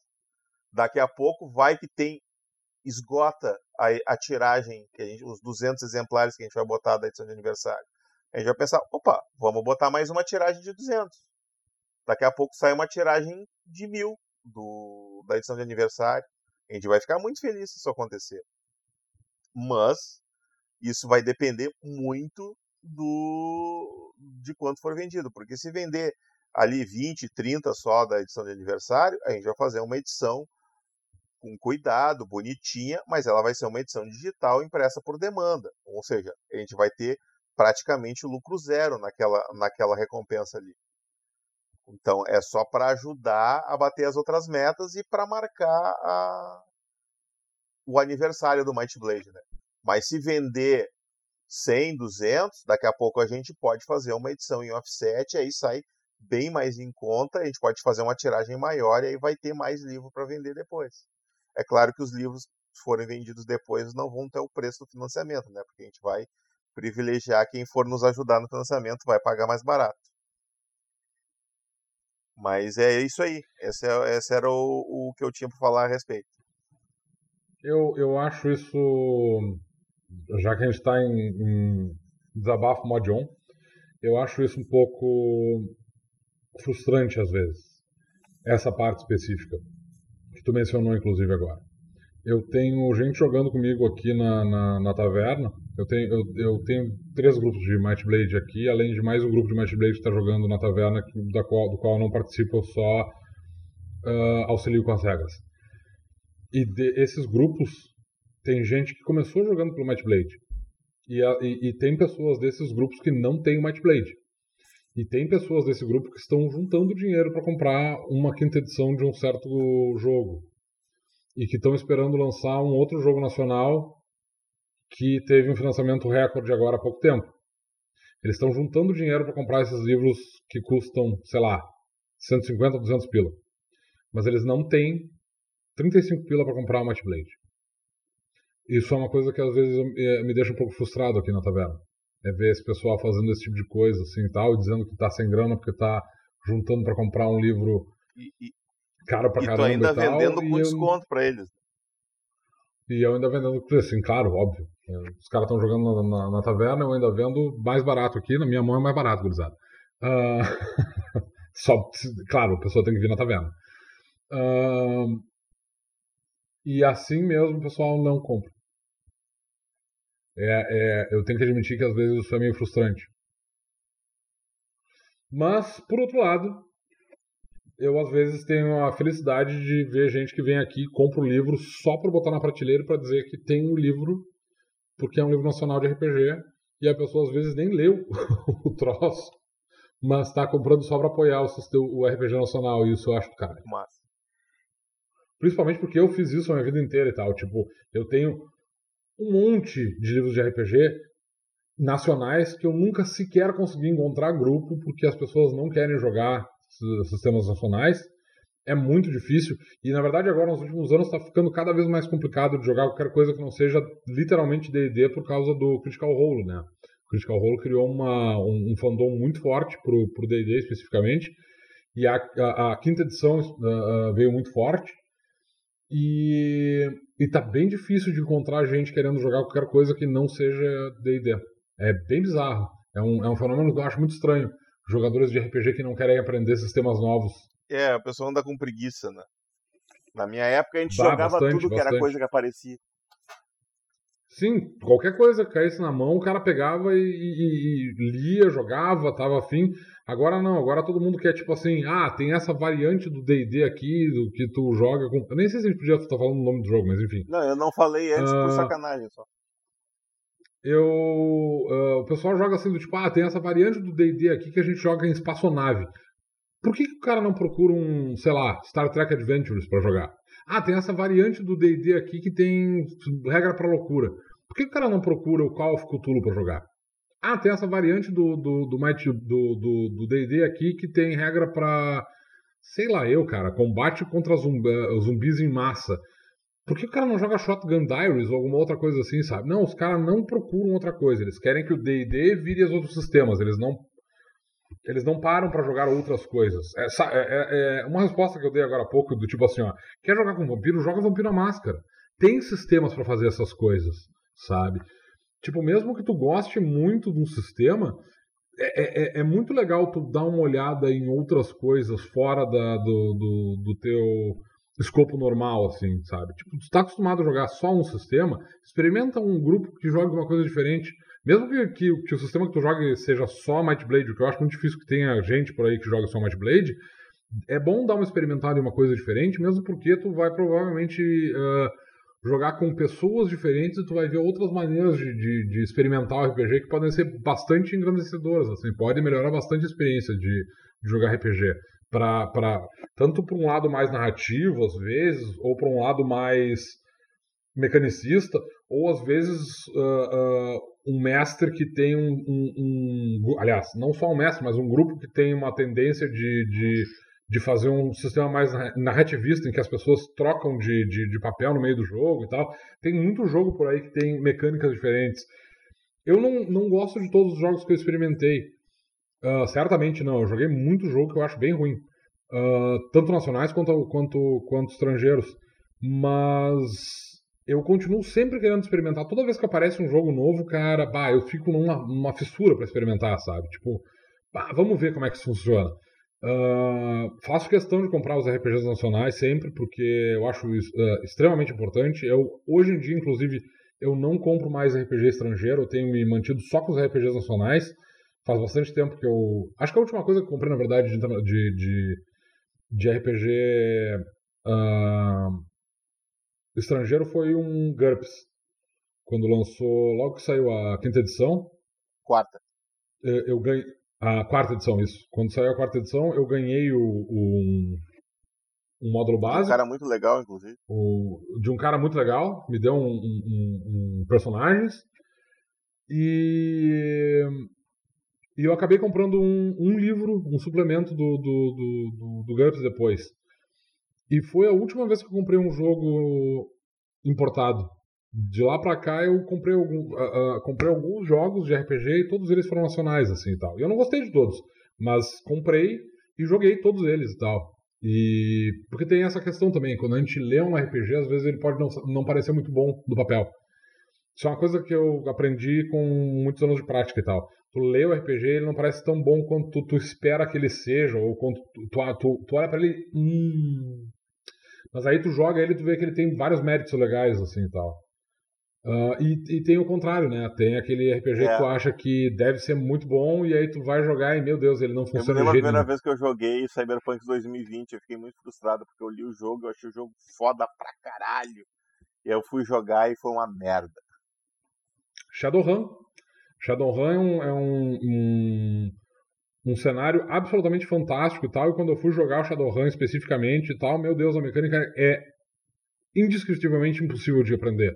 Daqui a pouco vai que tem esgota a, a tiragem, a gente, os 200 exemplares que a gente vai botar da edição de aniversário. A gente vai pensar, opa, vamos botar mais uma tiragem de 200. Daqui a pouco sai uma tiragem de mil do, da edição de aniversário. A gente vai ficar muito feliz se isso acontecer. Mas isso vai depender muito do de quanto for vendido, porque se vender ali 20, 30 só da edição de aniversário, a gente vai fazer uma edição com cuidado, bonitinha, mas ela vai ser uma edição digital impressa por demanda. Ou seja, a gente vai ter praticamente lucro zero naquela, naquela recompensa ali. Então é só para ajudar a bater as outras metas e para marcar a... o aniversário do Might Blade, né? Mas se vender 100, 200, daqui a pouco a gente pode fazer uma edição em offset, aí sai bem mais em conta, a gente pode fazer uma tiragem maior e aí vai ter mais livro para vender depois. É claro que os livros forem vendidos depois não vão ter o preço do financiamento, né? Porque a gente vai privilegiar quem for nos ajudar no financiamento, vai pagar mais barato. Mas é isso aí. Esse, é, esse era o, o que eu tinha para falar a respeito.
Eu, eu acho isso, já que a gente está em, em desabafo mod on, eu acho isso um pouco frustrante às vezes. Essa parte específica, que tu mencionou inclusive agora. Eu tenho gente jogando comigo aqui na, na, na taverna. Eu tenho, eu, eu, tenho três grupos de Might Blade aqui, além de mais um grupo de Might Blade que está jogando na taverna, da qual, do qual eu não participo, eu só uh, auxilio com as regras. E de, esses grupos, tem gente que começou jogando pelo Might Blade. E, a, e, e, tem pessoas desses grupos que não têm o Might Blade. E tem pessoas desse grupo que estão juntando dinheiro para comprar uma quinta edição de um certo jogo e que estão esperando lançar um outro jogo nacional que teve um financiamento recorde agora há pouco tempo. Eles estão juntando dinheiro para comprar esses livros que custam, sei lá, 150 ou 200 pila. Mas eles não têm 35 pila para comprar o Might Blade. Isso é uma coisa que às vezes eh, me deixa um pouco frustrado aqui na taverna. É ver esse pessoal fazendo esse tipo de coisa assim tal, e dizendo que está sem grana porque está juntando para comprar um livro
e,
caro pra
e
caramba.
E ainda
e tal,
vendendo com desconto eu... pra eles.
E eu ainda vendendo, assim, claro, óbvio. É, os caras estão jogando na, na, na, taverna, eu ainda vendo mais barato aqui, na minha mão é mais barato, gurizada. Uh... Só, claro, a pessoa tem que vir na taverna. Uh... E assim mesmo o pessoal não compra. É, é, eu tenho que admitir que às vezes isso é meio frustrante. Mas, por outro lado, eu às vezes tenho a felicidade de ver gente que vem aqui compra o um livro só para botar na prateleira para dizer que tem um livro, porque é um livro nacional de RPG, e a pessoa às vezes nem leu o troço, mas está comprando só para apoiar o, o RPG nacional, e isso eu acho do cara.
Massa.
Principalmente porque eu fiz isso a minha vida inteira e tal. Tipo, eu tenho um monte de livros de RPG nacionais que eu nunca sequer consegui encontrar grupo porque as pessoas não querem jogar sistemas nacionais. É muito difícil e, na verdade, agora nos últimos anos está ficando cada vez mais complicado de jogar qualquer coisa que não seja literalmente D&D por causa do Critical Role, né? O Critical Role criou uma, um, um fandom muito forte para o D&D especificamente e a, a, a quinta edição uh, veio muito forte e, está bem difícil de encontrar gente querendo jogar qualquer coisa que não seja D&D. É bem bizarro. É um, é um fenômeno que eu acho muito estranho jogadores de RPG que não querem aprender sistemas novos.
É, o pessoal anda com preguiça, né? Na minha época a gente bah, jogava bastante, tudo que bastante. era coisa que aparecia.
Sim, qualquer coisa que caísse na mão, o cara pegava e, e, e lia, jogava, tava afim. Agora não, agora todo mundo quer tipo assim, ah, tem essa variante do D&D aqui, do que tu joga com... Eu nem sei se a gente podia estar falando o nome do jogo, mas enfim.
Não, eu não falei antes por
Ah,
sacanagem só.
Eu, ah, o pessoal joga assim do tipo, ah, tem essa variante do D&D aqui que a gente joga em espaçonave. Por que, que o cara não procura um, sei lá, Star Trek Adventures pra jogar? Ah, tem essa variante do D&D aqui que tem regra pra loucura. Por que, o cara não procura o Call of Cthulhu pra jogar? Ah, tem essa variante do do do do D&D aqui que tem regra pra sei lá eu, cara, combate contra zumbi- eh, zumbis em massa. Por que o cara não joga Shotgun Diaries ou alguma outra coisa assim, sabe? Não, os caras não procuram outra coisa. Eles querem que o D&D vire os outros sistemas. Eles não eles não param pra jogar outras coisas. Essa é, é- é uma resposta que eu dei agora há pouco do tipo assim, ó, quer jogar com vampiro, joga vampiro à máscara. Tem sistemas pra fazer essas coisas, sabe? Tipo, mesmo que tu goste muito de um sistema, é, é- é muito legal tu dar uma olhada em outras coisas fora da- do, do, do teu escopo normal, assim, sabe? Tipo, tu tá acostumado a jogar só um sistema, experimenta um grupo que jogue uma coisa diferente. Mesmo que, que, que o sistema que tu jogue seja só Might Blade, o que eu acho muito difícil que tenha gente por aí que joga só Might Blade, é bom dar uma experimentada em uma coisa diferente, mesmo porque tu vai provavelmente ah, jogar com pessoas diferentes e tu vai ver outras maneiras de, de, de experimentar o RPG que podem ser bastante engrandecedoras, assim, pode melhorar bastante a experiência de, de jogar RPG. Pra, pra, tanto para um lado mais narrativo, às vezes, ou para um lado mais mecanicista, ou às vezes ah, ah, um mestre que tem um, um- um- Aliás, não só um mestre, mas um grupo que tem uma tendência de, de, de fazer um sistema mais narra- narrativista, em que as pessoas trocam de, de, de papel no meio do jogo e tal. Tem muito jogo por aí que tem mecânicas diferentes. Eu não, não gosto de todos os jogos que eu experimentei. Ah, certamente não. Eu joguei muito jogo que eu acho bem ruim. Ah, tanto nacionais quanto, quanto, quanto estrangeiros. Mas eu continuo sempre querendo experimentar. Toda vez que aparece um jogo novo, cara, bah, eu fico numa, numa fissura pra experimentar, sabe? Tipo, bah, vamos ver como é que isso funciona. Ah, faço questão de comprar os RPGs nacionais sempre, porque eu acho isso ah, extremamente importante. Eu, hoje em dia, inclusive, eu não compro mais RPG estrangeiro, eu tenho me mantido só com os RPGs nacionais. Faz bastante tempo que eu. Acho que a última coisa que eu comprei, na verdade, de, de, de, RPG ah, estrangeiro foi um GURPS. Quando lançou, logo que saiu a quinta edição,
Quarta.
eu, eu ganhei. A quarta edição, isso. Quando saiu a quarta edição, eu ganhei o, um, um módulo
Um
básico
cara muito legal, inclusive.
o- de um cara muito legal, me deu um, um- um- um personagens e, e eu acabei comprando um, um livro, um suplemento do, do, do, do, do GURPS depois. E foi a última vez que eu comprei um jogo importado. De lá pra cá eu comprei, algum, ah, ah, comprei alguns jogos de RPG e todos eles foram nacionais assim e tal. E eu não gostei de todos, mas comprei e joguei todos eles e tal. E porque tem essa questão também, quando a gente lê um RPG, às vezes ele pode não, não parecer muito bom no papel. Isso é uma coisa que eu aprendi com muitos anos de prática e tal. Tu lê o RPG, ele não parece tão bom quanto tu, tu espera que ele seja, ou quando tu, tu, tu, tu olha pra ele, hum. Mas aí tu joga ele e tu vê que ele tem vários méritos legais, assim e tal. Ah, e, e tem o contrário, né? Tem aquele RPG
É.
que tu acha que deve ser muito bom, e aí tu vai jogar e, meu Deus, ele não
Eu me
funciona
lembro
de
a primeira
nenhum.
vez que eu joguei Cyberpunk 2020, eu fiquei muito frustrado porque eu li o jogo, eu achei o jogo foda pra caralho. E aí eu fui jogar e foi uma merda.
Shadowrun. Shadowrun é um, é um, um, um cenário absolutamente fantástico e tal. E quando eu fui jogar o Shadowrun especificamente e tal, meu Deus, a mecânica é indescritivelmente impossível de aprender.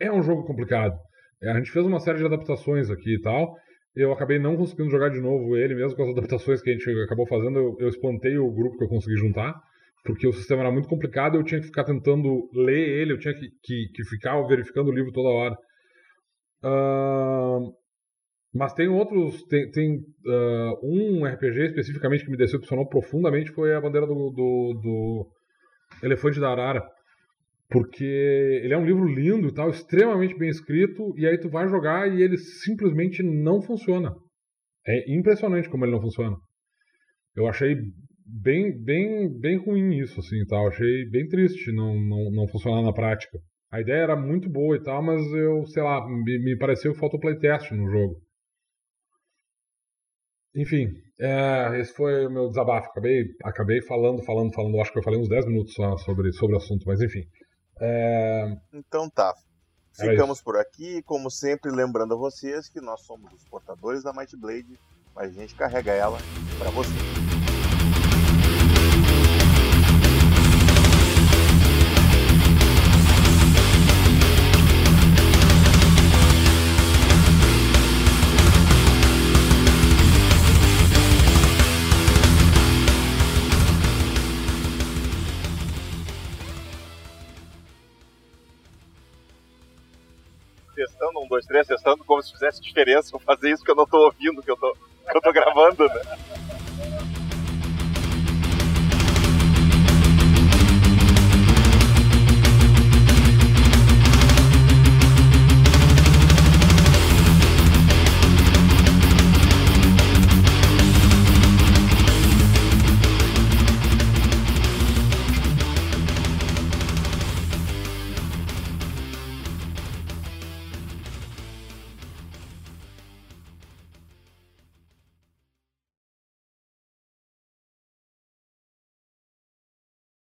É um jogo complicado. É, A gente fez uma série de adaptações aqui e tal. Eu acabei não conseguindo jogar de novo ele, mesmo com as adaptações que a gente acabou fazendo. Eu, eu espantei o grupo que eu consegui juntar, porque o sistema era muito complicado. Eu tinha que ficar tentando ler ele, eu tinha que, que, que ficar verificando o livro toda hora. Ah, mas tem outros. Tem, tem ah, um RPG especificamente que me decepcionou profundamente foi a bandeira do, do, do Elefante da Arara. Porque ele é um livro lindo e tal, extremamente bem escrito, e aí tu vai jogar e ele simplesmente não funciona. É impressionante como ele não funciona. Eu achei bem, bem, bem ruim isso, assim, tal. Achei bem triste não, não, não funcionar na prática. A ideia era muito boa e tal, mas eu, sei lá, me, me pareceu que faltou playtest no jogo. Enfim, é, esse foi o meu desabafo. Acabei, acabei falando, falando, falando. Acho que eu falei uns 10 minutos só sobre, sobre o assunto, mas enfim. É...
Então tá. Ficamos por aqui, como sempre, lembrando a vocês que nós somos os portadores da Might Blade, mas a gente carrega ela para você.
Um, dois, três, testando, como se fizesse diferença eu fazer isso que eu não tô ouvindo, que eu tô, que eu tô gravando, né?